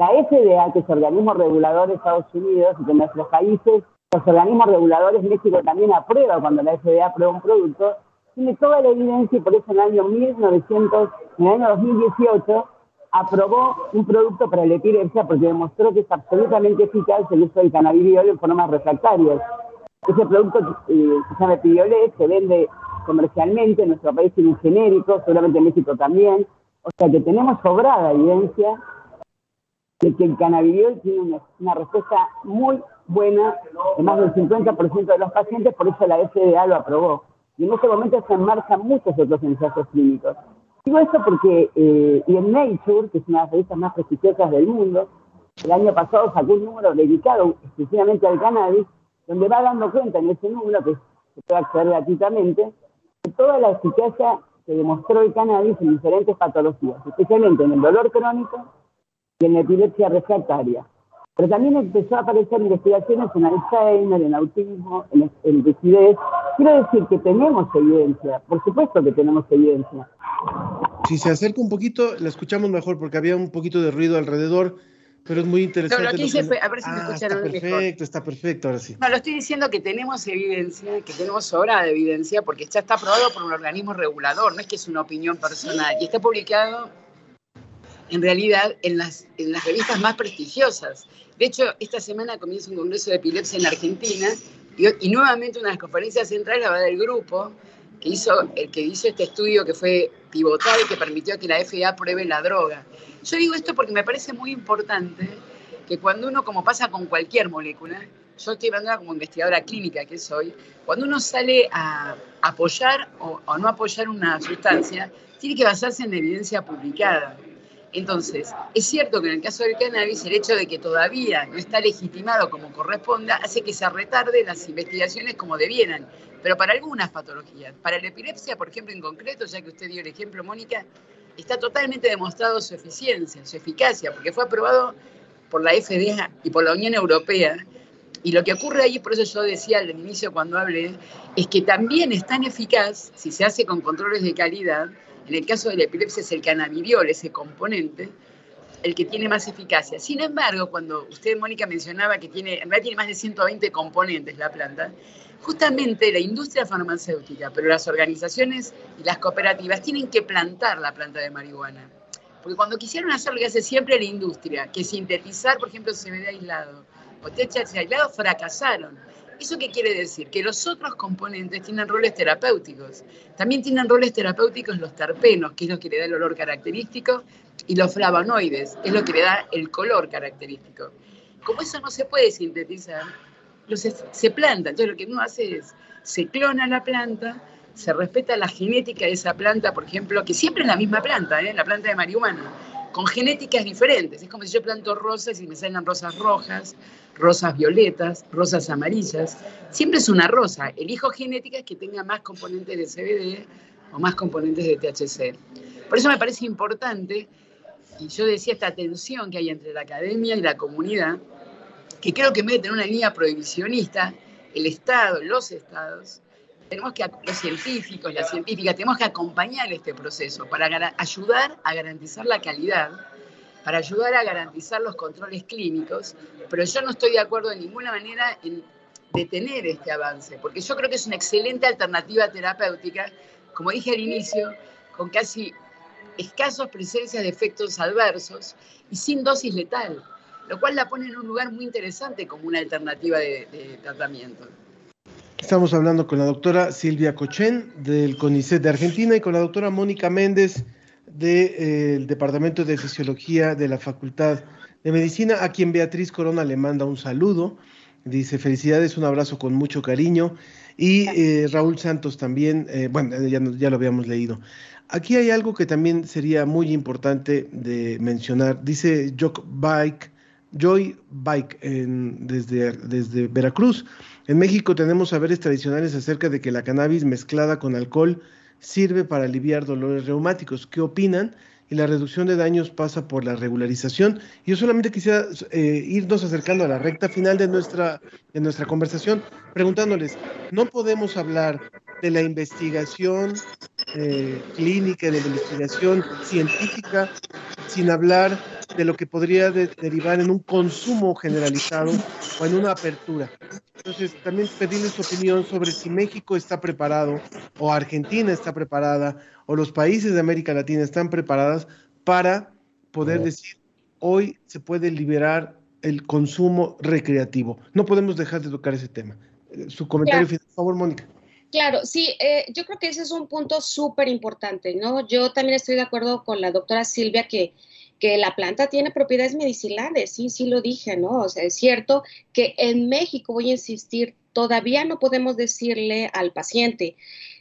La FDA, que es organismo regulador de Estados Unidos y de nuestros países, los organismos reguladores, México también aprueba cuando la FDA aprueba un producto, tiene toda la evidencia y por eso en el año 1900, en el año 2018, aprobó un producto para la epilepsia porque demostró que es absolutamente eficaz el uso del cannabidiol en formas refractarias. Ese producto eh, se llama Piolet, se vende comercialmente, en nuestro país tiene un genérico, seguramente en México también. O sea que tenemos sobrada evidencia de que el cannabidiol tiene una, una respuesta muy buena en más del 50% de los pacientes, por eso la FDA lo aprobó. Y en este momento se enmarcan muchos otros ensayos clínicos. Digo esto porque, eh, y en Nature, que es una de las revistas más prestigiosas del mundo, el año pasado sacó un número dedicado exclusivamente al cannabis, donde va dando cuenta en ese número, que se puede acceder gratuitamente, de toda la eficacia que demostró el cannabis en diferentes patologías, especialmente en el dolor crónico y en la epilepsia refractaria. Pero también empezó a aparecer investigaciones en Alzheimer, en autismo, en, en rigidez. Quiero decir que tenemos evidencia, por supuesto que tenemos evidencia. Si se acerca un poquito, la escuchamos mejor porque había un poquito de ruido alrededor, pero es muy interesante. No, lo que hice fue, a ver si me Ah, escucharon está mejor. perfecto, está perfecto, ahora sí. No, lo estoy diciendo que tenemos evidencia, que tenemos sobra de evidencia, porque ya está aprobado por un organismo regulador, no es que es una opinión personal, y está publicado en realidad en las, en las revistas más prestigiosas. De hecho, esta semana comienza un congreso de epilepsia en Argentina y, y nuevamente una de las conferencias centrales la va a dar el grupo que hizo, el que hizo este estudio que fue pivotal y que permitió que la FDA pruebe la droga. Yo digo esto porque me parece muy importante que cuando uno, como pasa con cualquier molécula, yo estoy hablando como investigadora clínica que soy, cuando uno sale a apoyar o, o no apoyar una sustancia, tiene que basarse en evidencia publicada. Entonces, es cierto que en el caso del cannabis, el hecho de que todavía no está legitimado como corresponda hace que se retarde las investigaciones como debieran, pero para algunas patologías. Para la epilepsia, por ejemplo, en concreto, ya que usted dio el ejemplo, Mónica, está totalmente demostrado su eficiencia, su eficacia, porque fue aprobado por la FDA y por la Unión Europea. Y lo que ocurre ahí, por eso yo decía al inicio cuando hablé, es que también es tan eficaz, si se hace con controles de calidad, en el caso de la epilepsia es el cannabidiol, ese componente, el que tiene más eficacia. Sin embargo, cuando usted, Mónica, mencionaba que tiene, en realidad tiene más de 120 componentes la planta, justamente la industria farmacéutica, pero las organizaciones y las cooperativas tienen que plantar la planta de marihuana. Porque cuando quisieron hacer lo que hace siempre la industria, que sintetizar, por ejemplo, CBD aislado o THC aislado, fracasaron. ¿Eso qué quiere decir? Que los otros componentes tienen roles terapéuticos. También tienen roles terapéuticos los terpenos, que es lo que le da el olor característico, y los flavonoides, es lo que le da el color característico. Como eso no se puede sintetizar, los es- se planta. Entonces lo que uno hace es, se clona la planta, se respeta la genética de esa planta, por ejemplo, que siempre es la misma planta, ¿eh? la planta de marihuana, con genéticas diferentes. Es como si yo planto rosas y me salen rosas rojas, rosas violetas, rosas amarillas. Siempre es una rosa. Elijo genéticas que tengan más componentes de CBD o más componentes de THC. Por eso me parece importante, y yo decía esta tensión que hay entre la academia y la comunidad, que creo que en vez de tener una línea prohibicionista, el Estado, los Estados, tenemos que, los científicos, las científicas, tenemos que acompañar este proceso para ayudar a garantizar la calidad, para ayudar a garantizar los controles clínicos, pero yo no estoy de acuerdo de ninguna manera en detener este avance, porque yo creo que es una excelente alternativa terapéutica, como dije al inicio, con casi escasos presencias de efectos adversos y sin dosis letal, lo cual la pone en un lugar muy interesante como una alternativa de, de tratamiento. Estamos hablando con la doctora Silvia Cochen del CONICET de Argentina y con la doctora Mónica Méndez del Departamento de Fisiología de la Facultad de Medicina, a quien Beatriz Corona le manda un saludo. Dice felicidades, un abrazo con mucho cariño. Y eh, Raúl Santos también, eh, bueno, ya, ya lo habíamos leído. Aquí hay algo que también sería muy importante de mencionar. Dice Jock Bike, Joy Bike en- desde, desde Veracruz. En México tenemos saberes tradicionales acerca de que la cannabis mezclada con alcohol sirve para aliviar dolores reumáticos. ¿Qué opinan? Y la reducción de daños pasa por la regularización. Yo solamente quisiera eh, irnos acercando a la recta final de nuestra, de nuestra conversación, preguntándoles, ¿no podemos hablar de la investigación eh, clínica, de la investigación científica, sin hablar de lo que podría de- derivar en un consumo generalizado o en una apertura? Entonces, también pedirles su opinión sobre si México está preparado o Argentina está preparada o los países de América Latina están preparadas para poder decir, hoy se puede liberar el consumo recreativo. No podemos dejar de tocar ese tema. su comentario final, por favor, Mónica. Claro, sí, eh, yo creo que ese es un punto súper importante, ¿no? Yo también estoy de acuerdo con la doctora Silvia que, que la planta tiene propiedades medicinales, sí, sí lo dije, ¿no? O sea, es cierto que en México, voy a insistir, todavía no podemos decirle al paciente,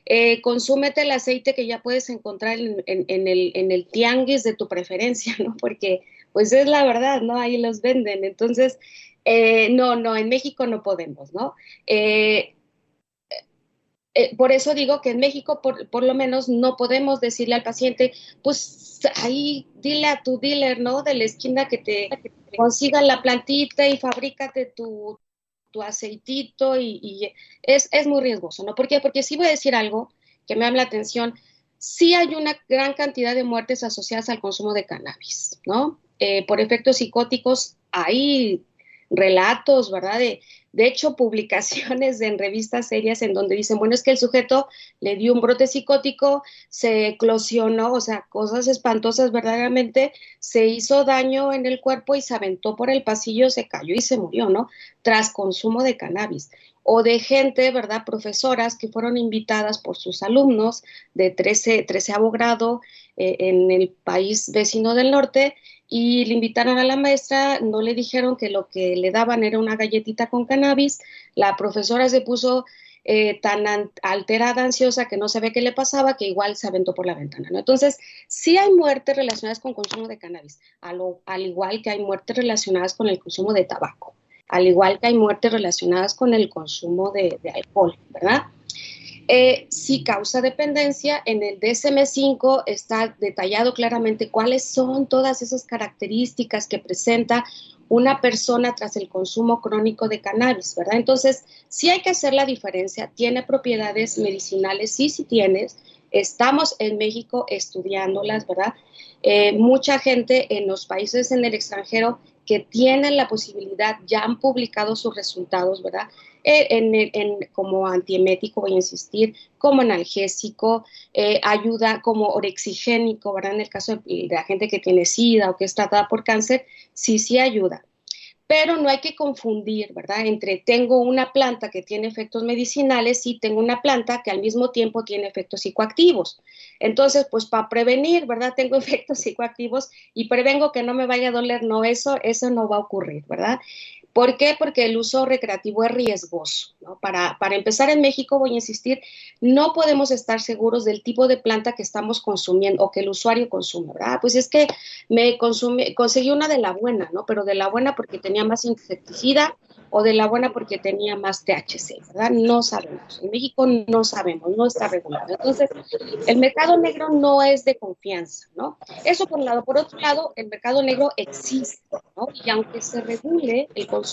eh, consúmete el aceite que ya puedes encontrar en, en- en el, en el tianguis de tu preferencia, ¿no? Porque, pues es la verdad, ¿no? Ahí los venden. Entonces, eh, no, no, en México no podemos, ¿no? Eh, eh, por eso digo que en México, por, por lo menos, no podemos decirle al paciente, pues ahí dile a tu dealer, ¿no? De la esquina que te, consiga la plantita y fabrícate tu, tu aceitito y, y es, es muy riesgoso, ¿no? ¿Por qué? Porque sí voy a decir algo que me llama la atención. Sí hay una gran cantidad de muertes asociadas al consumo de cannabis, ¿no? Eh, por efectos psicóticos hay relatos, ¿verdad? De, de hecho, publicaciones en revistas serias en donde dicen, bueno, es que el sujeto le dio un brote psicótico, se eclosionó, o sea, cosas espantosas verdaderamente, se hizo daño en el cuerpo y se aventó por el pasillo, se cayó y se murió, ¿no? Tras consumo de cannabis. O de gente, ¿verdad? Profesoras que fueron invitadas por sus alumnos de 13, 13 grado eh, en el país vecino del norte y le invitaron a la maestra, no le dijeron que lo que le daban era una galletita con cannabis, la profesora se puso eh, tan an- alterada, ansiosa, que no sabía qué le pasaba, que igual se aventó por la ventana, ¿no? Entonces, sí hay muertes relacionadas con consumo de cannabis, a lo- al igual que hay muertes relacionadas con el consumo de tabaco, al igual que hay muertes relacionadas con el consumo de, de alcohol, ¿verdad? Eh, si causa dependencia, en el DSM5 está detallado claramente cuáles son todas esas características que presenta una persona tras el consumo crónico de cannabis, ¿verdad? Entonces, sí hay que hacer la diferencia. Tiene propiedades medicinales, sí, sí tienes. Estamos en México estudiándolas, ¿verdad? Eh, mucha gente en los países en el extranjero que tienen la posibilidad ya han publicado sus resultados, ¿verdad? Eh, en, como antiemético, voy a insistir, como analgésico, eh, ayuda como orexigénico, ¿verdad? En el caso de, de la gente que tiene SIDA o que es tratada por cáncer, sí, sí ayuda. Pero no hay que confundir, ¿verdad? Entre tengo una planta que tiene efectos medicinales y tengo una planta que al mismo tiempo tiene efectos psicoactivos. Entonces, pues para prevenir, ¿verdad? Tengo efectos psicoactivos y prevengo que no me vaya a doler. No, eso, eso no va a ocurrir, ¿verdad? ¿Por qué? Porque el uso recreativo es riesgoso. ¿no? Para, para empezar, en México, voy a insistir, no podemos estar seguros del tipo de planta que estamos consumiendo o que el usuario consume, ¿verdad? Pues es que me consumí, conseguí una de la buena, ¿no? Pero de la buena porque tenía más insecticida o de la buena porque tenía más THC, ¿verdad? No sabemos. En México no sabemos, no está regulado. Entonces, el mercado negro no es de confianza, ¿no? Eso por un lado. Por otro lado, el mercado negro existe, ¿no? Y aunque se regule el consumo,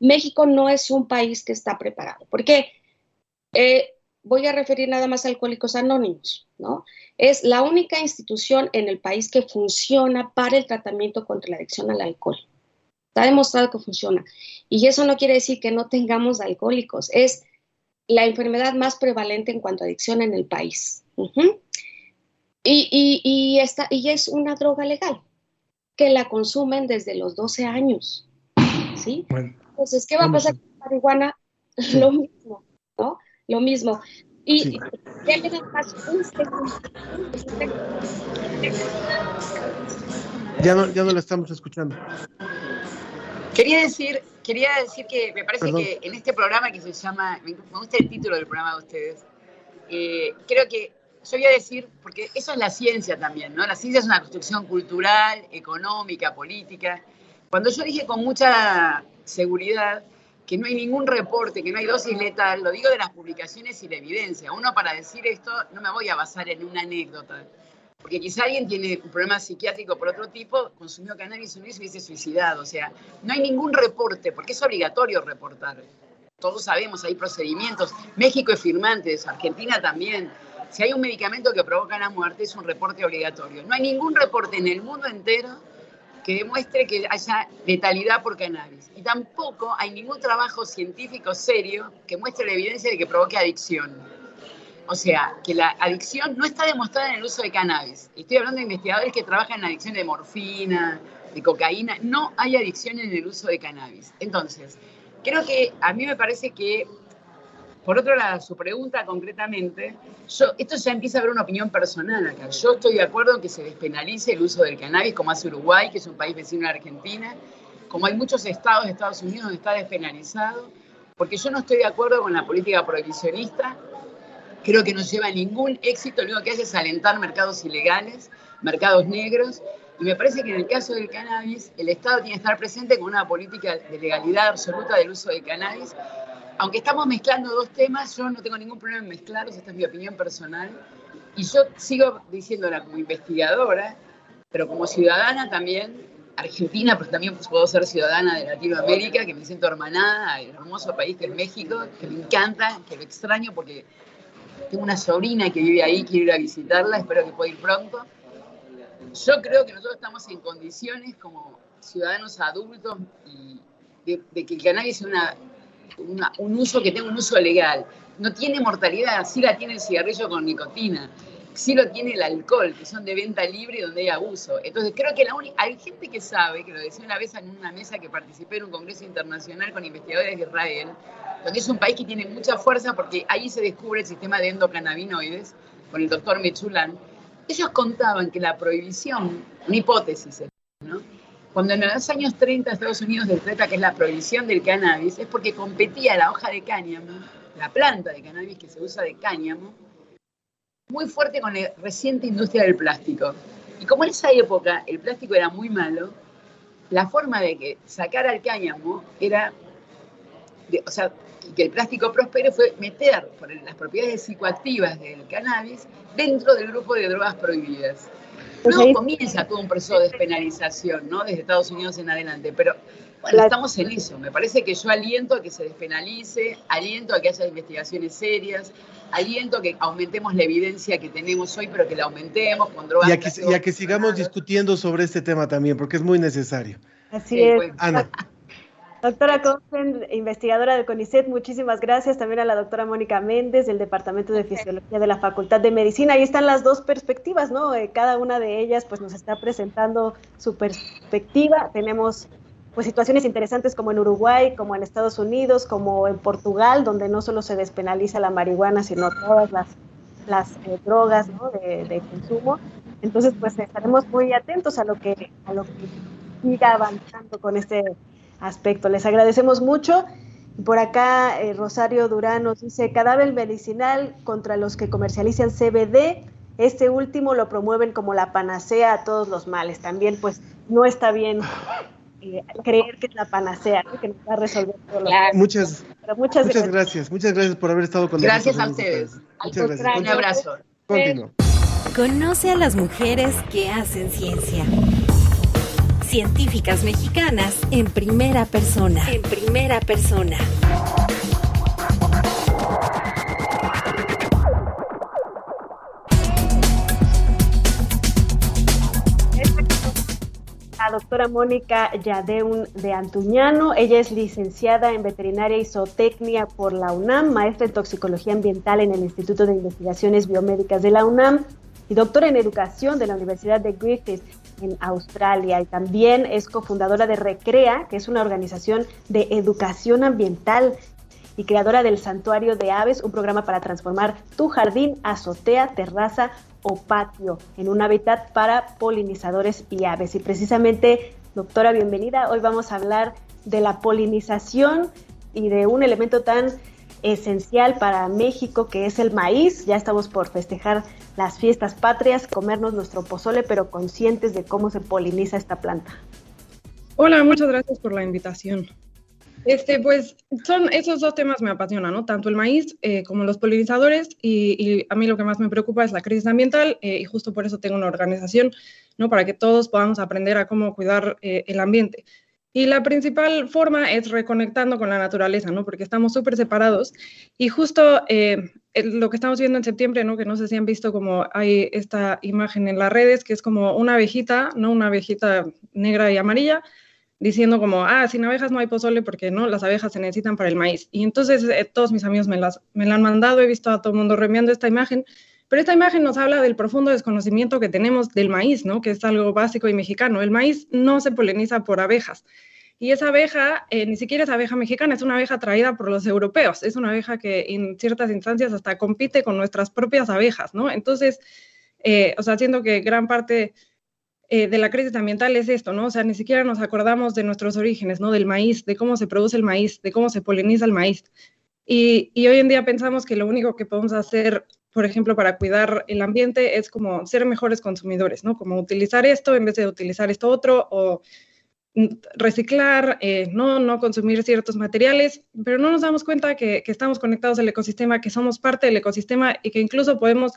México no es un país que está preparado. ¿Por qué? Eh, voy a referir nada más a Alcohólicos Anónimos, ¿no? Es la única institución en el país que funciona para el tratamiento contra la adicción al alcohol. Está demostrado que funciona. Y eso no quiere decir que no tengamos alcohólicos. Es la enfermedad más prevalente en cuanto a adicción en el país. Y es una droga legal que la consumen desde los 12 años. ¿Sí? Bueno, Entonces, ¿qué va a pasar con la marihuana? Lo mismo, ¿no? Lo mismo. Y Sí. ya le dan más un segundo. ya no, ya no la estamos escuchando. Quería decir, quería decir que me parece Perdón. que en este programa que se llama, me me gusta el título del programa de ustedes, eh, creo que yo voy a decir, porque eso es la ciencia también, ¿no? La ciencia es una construcción cultural, económica, política. Cuando yo dije con mucha seguridad que no hay ningún reporte, que no hay dosis letal, lo digo de las publicaciones y la evidencia. Uno para decir esto no me voy a basar en una anécdota, porque quizá alguien tiene un problema psiquiátrico por otro tipo, consumió cannabis un y se hubiese suicidado. O sea, no hay ningún reporte, porque es obligatorio reportar. Todos sabemos, hay procedimientos. México es firmante Argentina también. Si hay un medicamento que provoca la muerte, es un reporte obligatorio. No hay ningún reporte en el mundo entero que demuestre que haya letalidad por cannabis. Y tampoco hay ningún trabajo científico serio que muestre la evidencia de que provoque adicción. O sea, que la adicción no está demostrada en el uso de cannabis. Estoy hablando de investigadores que trabajan en adicción de morfina, de cocaína. No hay adicción en el uso de cannabis. Entonces, creo que a mí me parece que Por otro lado, su pregunta concretamente, esto ya empieza a haber una opinión personal acá. Yo estoy de acuerdo en que se despenalice el uso del cannabis, como hace Uruguay, que es un país vecino de Argentina, como hay muchos estados de Estados Unidos donde está despenalizado, porque yo no estoy de acuerdo con la política prohibicionista, creo que no lleva ningún éxito, lo único que hace es alentar mercados ilegales, mercados negros, y me parece que en el caso del cannabis, el Estado tiene que estar presente con una política de legalidad absoluta del uso del cannabis, aunque estamos mezclando dos temas, yo no tengo ningún problema en mezclarlos, esta es mi opinión personal. Y yo sigo diciéndola como investigadora, pero como ciudadana también, argentina, pero también puedo ser ciudadana de Latinoamérica, que me siento hermanada al hermoso país que es México, que me encanta, que lo extraño porque tengo una sobrina que vive ahí, quiero ir a visitarla, espero que pueda ir pronto. Yo creo que nosotros estamos en condiciones como ciudadanos adultos de, que el cannabis sea una un uso que tenga un uso legal. No tiene mortalidad, sí la tiene el cigarrillo con nicotina, sí lo tiene el alcohol, que son de venta libre donde hay abuso. Entonces creo que hay gente que sabe, que lo decía una vez en una mesa que participé en un congreso internacional con investigadores de Israel, donde es un país que tiene mucha fuerza porque ahí se descubre el sistema de endocannabinoides con el doctor Mechulan. Ellos contaban que la prohibición, una hipótesis, ¿no? Cuando en los años 30 Estados Unidos decreta que es la prohibición del cannabis, es porque competía la hoja de cáñamo, la planta de cannabis que se usa de cáñamo, muy fuerte con la reciente industria del plástico. Y como en esa época el plástico era muy malo, la forma de que sacara el cáñamo era, o sea, que el plástico prospere fue meter por las propiedades psicoactivas del cannabis dentro del grupo de drogas prohibidas. Pues Luego comienza todo un proceso de despenalización, ¿no? Desde Estados Unidos en adelante, pero bueno, estamos en eso. Me parece que yo aliento a que se despenalice, aliento a que haya investigaciones serias, aliento a que aumentemos la evidencia que tenemos hoy, pero que la aumentemos con drogas. Y a que, y a que sigamos discutiendo sobre este tema también, porque es muy necesario. Así es. Ana. Doctora Confen, investigadora del CONICET, muchísimas gracias. También a la doctora Mónica Méndez del Departamento de Fisiología de la Facultad de Medicina. Ahí están las dos perspectivas, ¿no? Eh, cada una de ellas pues nos está presentando su perspectiva. Tenemos pues situaciones interesantes como en Uruguay, como en Estados Unidos, como en Portugal, donde no solo se despenaliza la marihuana, sino todas las, las eh, drogas ¿no? de, de, consumo. Entonces, pues estaremos muy atentos a lo que, a lo que siga avanzando con este aspecto. Les agradecemos mucho. Por acá, eh, Rosario Durán nos dice, cadáver medicinal contra los que comercializan CBD. Este último lo promueven como la panacea a todos los males. También, pues, no está bien eh, creer que es la panacea, que nos va a resolver todo lo Muchas, muchas, muchas gracias. Muchas gracias por haber estado con nosotros. Gracias a ustedes. Muchas gracias. Un abrazo. Continúo. Conoce a las mujeres que hacen ciencia científicas mexicanas en primera persona. En primera persona. La doctora Mónica Yadeun de Antuñano. Ella es licenciada en veterinaria y zootecnia por la UNAM, maestra en toxicología ambiental en el Instituto de Investigaciones Biomédicas de la UNAM y doctora en educación de la Universidad de Griffith en Australia y también es cofundadora de Recrea, que es una organización de educación ambiental y creadora del Santuario de Aves, un programa para transformar tu jardín, azotea, terraza o patio en un hábitat para polinizadores y aves. Y precisamente, doctora, bienvenida. Hoy vamos a hablar de la polinización y de un elemento tan esencial para México que es el maíz. Ya estamos por festejar las fiestas patrias, comernos nuestro pozole, pero conscientes de cómo se poliniza esta planta. Hola, muchas gracias por la invitación. Este, pues son esos dos temas me apasionan, ¿no? Tanto el maíz eh, como los polinizadores y, a mí lo que más me preocupa es la crisis ambiental eh, y justo por eso tengo una organización, ¿no? Para que todos podamos aprender a cómo cuidar eh, el ambiente. Y la principal forma es reconectando con la naturaleza, ¿no? Porque estamos súper separados. Y justo eh, lo que estamos viendo en septiembre, ¿no? Que no sé si han visto como hay esta imagen en las redes, que es como una abejita, ¿no? Una abejita negra y amarilla, diciendo como, ah, sin abejas no hay pozole porque, ¿no? Las abejas se necesitan para el maíz. Y entonces eh, todos mis amigos me, las, me la han mandado, he visto a todo el mundo reenviando esta imagen. Pero esta imagen nos habla del profundo desconocimiento que tenemos del maíz, ¿no? Que es algo básico y mexicano. El maíz no se poliniza por abejas. Y esa abeja, eh, ni siquiera es abeja mexicana, es una abeja traída por los europeos, es una abeja que en ciertas instancias hasta compite con nuestras propias abejas, ¿no? Entonces, eh, o sea, siento que gran parte eh, de la crisis ambiental es esto, ¿no? O sea, ni siquiera nos acordamos de nuestros orígenes, ¿no? Del maíz, de cómo se produce el maíz, de cómo se poliniza el maíz. Y, y hoy en día pensamos que lo único que podemos hacer por ejemplo, para cuidar el ambiente es como ser mejores consumidores, ¿no? Como utilizar esto en vez de utilizar esto otro o reciclar, eh, no, no consumir ciertos materiales, pero no nos damos cuenta que, que, estamos conectados al ecosistema, que somos parte del ecosistema y que incluso podemos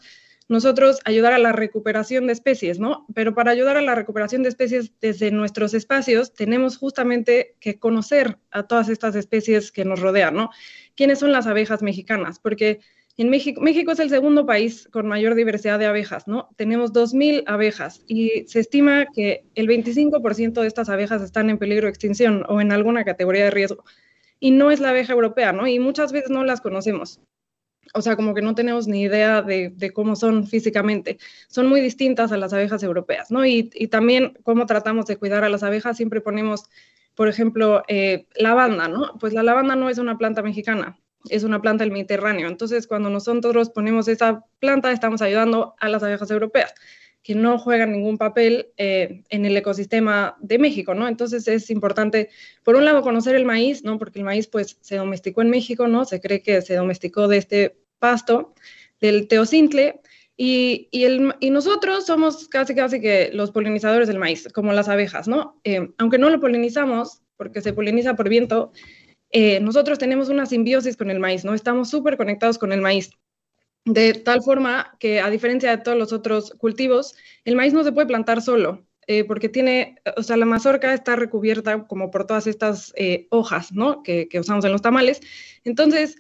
nosotros ayudar a la recuperación de especies, ¿no? Pero para ayudar a la recuperación de especies desde nuestros espacios, tenemos justamente que conocer a todas estas especies que nos rodean, ¿no? ¿Quiénes son las abejas mexicanas? Porque en México, México es el segundo país con mayor diversidad de abejas, ¿no? Tenemos 2.000 abejas y se estima que el 25% de estas abejas están en peligro de extinción o en alguna categoría de riesgo. Y no es la abeja europea, ¿no? Y muchas veces no las conocemos. O sea, como que no tenemos ni idea de, cómo son físicamente. Son muy distintas a las abejas europeas, ¿no? Y, y, también cómo tratamos de cuidar a las abejas, siempre ponemos, por ejemplo, eh, lavanda, ¿no? Pues la lavanda no es una planta mexicana, es una planta del Mediterráneo. Entonces, cuando nosotros ponemos esa planta, estamos ayudando a las abejas europeas, que no juegan ningún papel eh, en el ecosistema de México, ¿no? Entonces, es importante, por un lado, conocer el maíz, ¿no? Porque el maíz, pues, se domesticó en México, ¿no? Se cree que se domesticó de este pasto, del teocintle, y, y, el, y, nosotros somos casi, casi que los polinizadores del maíz, como las abejas, ¿no? Eh, aunque no lo polinizamos, porque se poliniza por viento, eh, nosotros tenemos una simbiosis con el maíz, ¿no? Estamos súper conectados con el maíz. De tal forma que, a diferencia de todos los otros cultivos, el maíz no se puede plantar solo, eh, porque tiene, o sea, la mazorca está recubierta como por todas estas eh, hojas, ¿no? Que, usamos en los tamales. Entonces,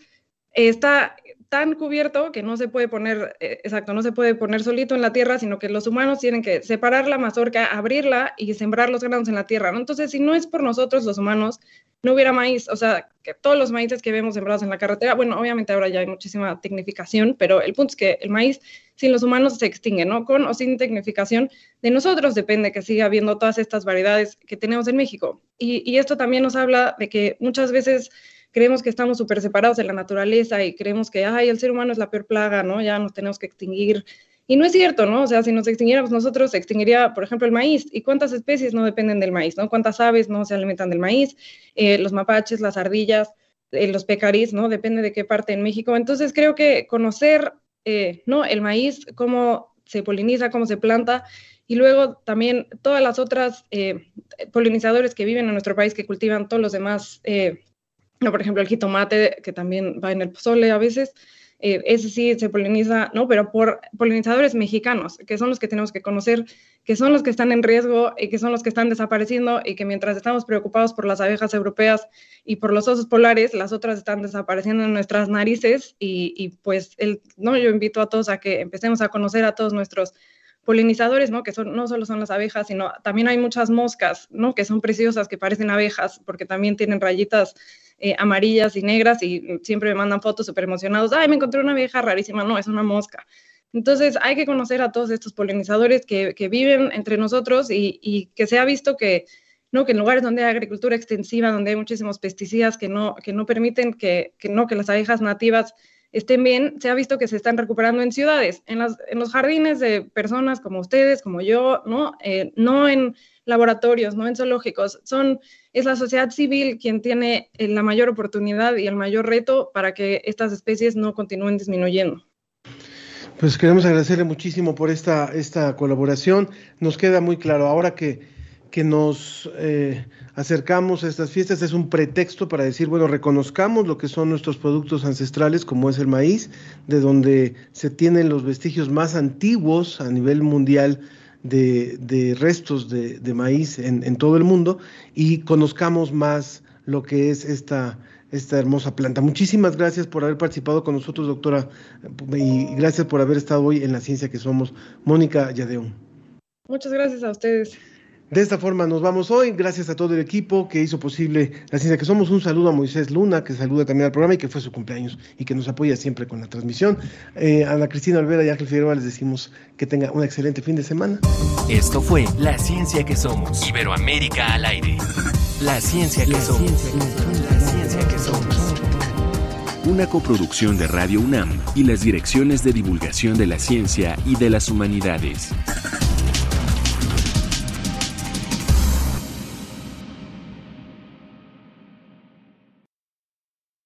está tan cubierto que no se puede poner, eh, exacto, no se puede poner solito en la tierra, sino que los humanos tienen que separar la mazorca, abrirla y sembrar los granos en la tierra, ¿no? Entonces, si no es por nosotros los humanos, no hubiera maíz, o sea, que todos los maíces que vemos sembrados en la carretera, bueno, obviamente ahora ya hay muchísima tecnificación, pero el punto es que el maíz sin los humanos se extingue, ¿no? Con o sin tecnificación, de nosotros depende que siga habiendo todas estas variedades que tenemos en México. Y, esto también nos habla de que muchas veces creemos que estamos súper separados de la naturaleza y creemos que, ay, el ser humano es la peor plaga, ¿no? Ya nos tenemos que extinguir y no es cierto, ¿no? O sea, si nos extinguiéramos nosotros, se extinguiría, por ejemplo, el maíz. ¿Y cuántas especies no dependen del maíz, ¿no? ¿Cuántas aves no se alimentan del maíz? Eh, los mapaches, las ardillas, eh, los pecarís, ¿no? Depende de qué parte en México. Entonces, creo que conocer, eh, ¿no? El maíz, cómo se poliniza, cómo se planta, y luego también todas las otras polinizadores que viven en nuestro país, que cultivan todos los demás, no, por ejemplo, el jitomate, que también va en el pozole a veces, eh, ese sí se poliniza, ¿no? Pero por polinizadores mexicanos, que son los que tenemos que conocer, que son los que están en riesgo y que son los que están desapareciendo y que mientras estamos preocupados por las abejas europeas y por los osos polares, las otras están desapareciendo en nuestras narices y, y pues, el, ¿no? Yo invito a todos a que empecemos a conocer a todos nuestros polinizadores, ¿no? Que son, no solo son las abejas, sino también hay muchas moscas, ¿no? Que son preciosas, que parecen abejas, porque también tienen rayitas eh, amarillas y negras y siempre me mandan fotos súper emocionados. Ay, me encontré una abeja rarísima. No, es una mosca. Entonces hay que conocer a todos estos polinizadores que, que viven entre nosotros y, y, que se ha visto que, ¿no? que en lugares donde hay agricultura extensiva, donde hay muchísimos pesticidas que no, que no permiten que, que, no, que las abejas nativas estén bien, se ha visto que se están recuperando en ciudades, en, las, en los jardines de personas como ustedes, como yo, ¿no? Eh, no en laboratorios, no en zoológicos. Son, es la sociedad civil quien tiene eh, la mayor oportunidad y el mayor reto para que estas especies no continúen disminuyendo. Pues queremos agradecerle muchísimo por esta, esta colaboración. Nos queda muy claro ahora que que nos eh, acercamos a estas fiestas es un pretexto para decir, bueno, reconozcamos lo que son nuestros productos ancestrales, como es el maíz, de donde se tienen los vestigios más antiguos a nivel mundial de, de restos de, de maíz en, en, todo el mundo, y conozcamos más lo que es esta, esta hermosa planta. Muchísimas gracias por haber participado con nosotros, doctora, y gracias por haber estado hoy en la ciencia que somos. Mónica Yadeón. Muchas gracias a ustedes. De esta forma nos vamos hoy, gracias a todo el equipo que hizo posible la ciencia que somos. Un saludo a Moisés Luna, que saluda también al programa y que fue su cumpleaños y que nos apoya siempre con la transmisión. Eh, Ana Cristina Olvera y Ángel Figueroa les decimos que tenga un excelente fin de semana. Esto fue La Ciencia que Somos. Iberoamérica al aire. La ciencia que somos. La ciencia que somos. Una coproducción de Radio UNAM y las direcciones de divulgación de la ciencia y de las humanidades.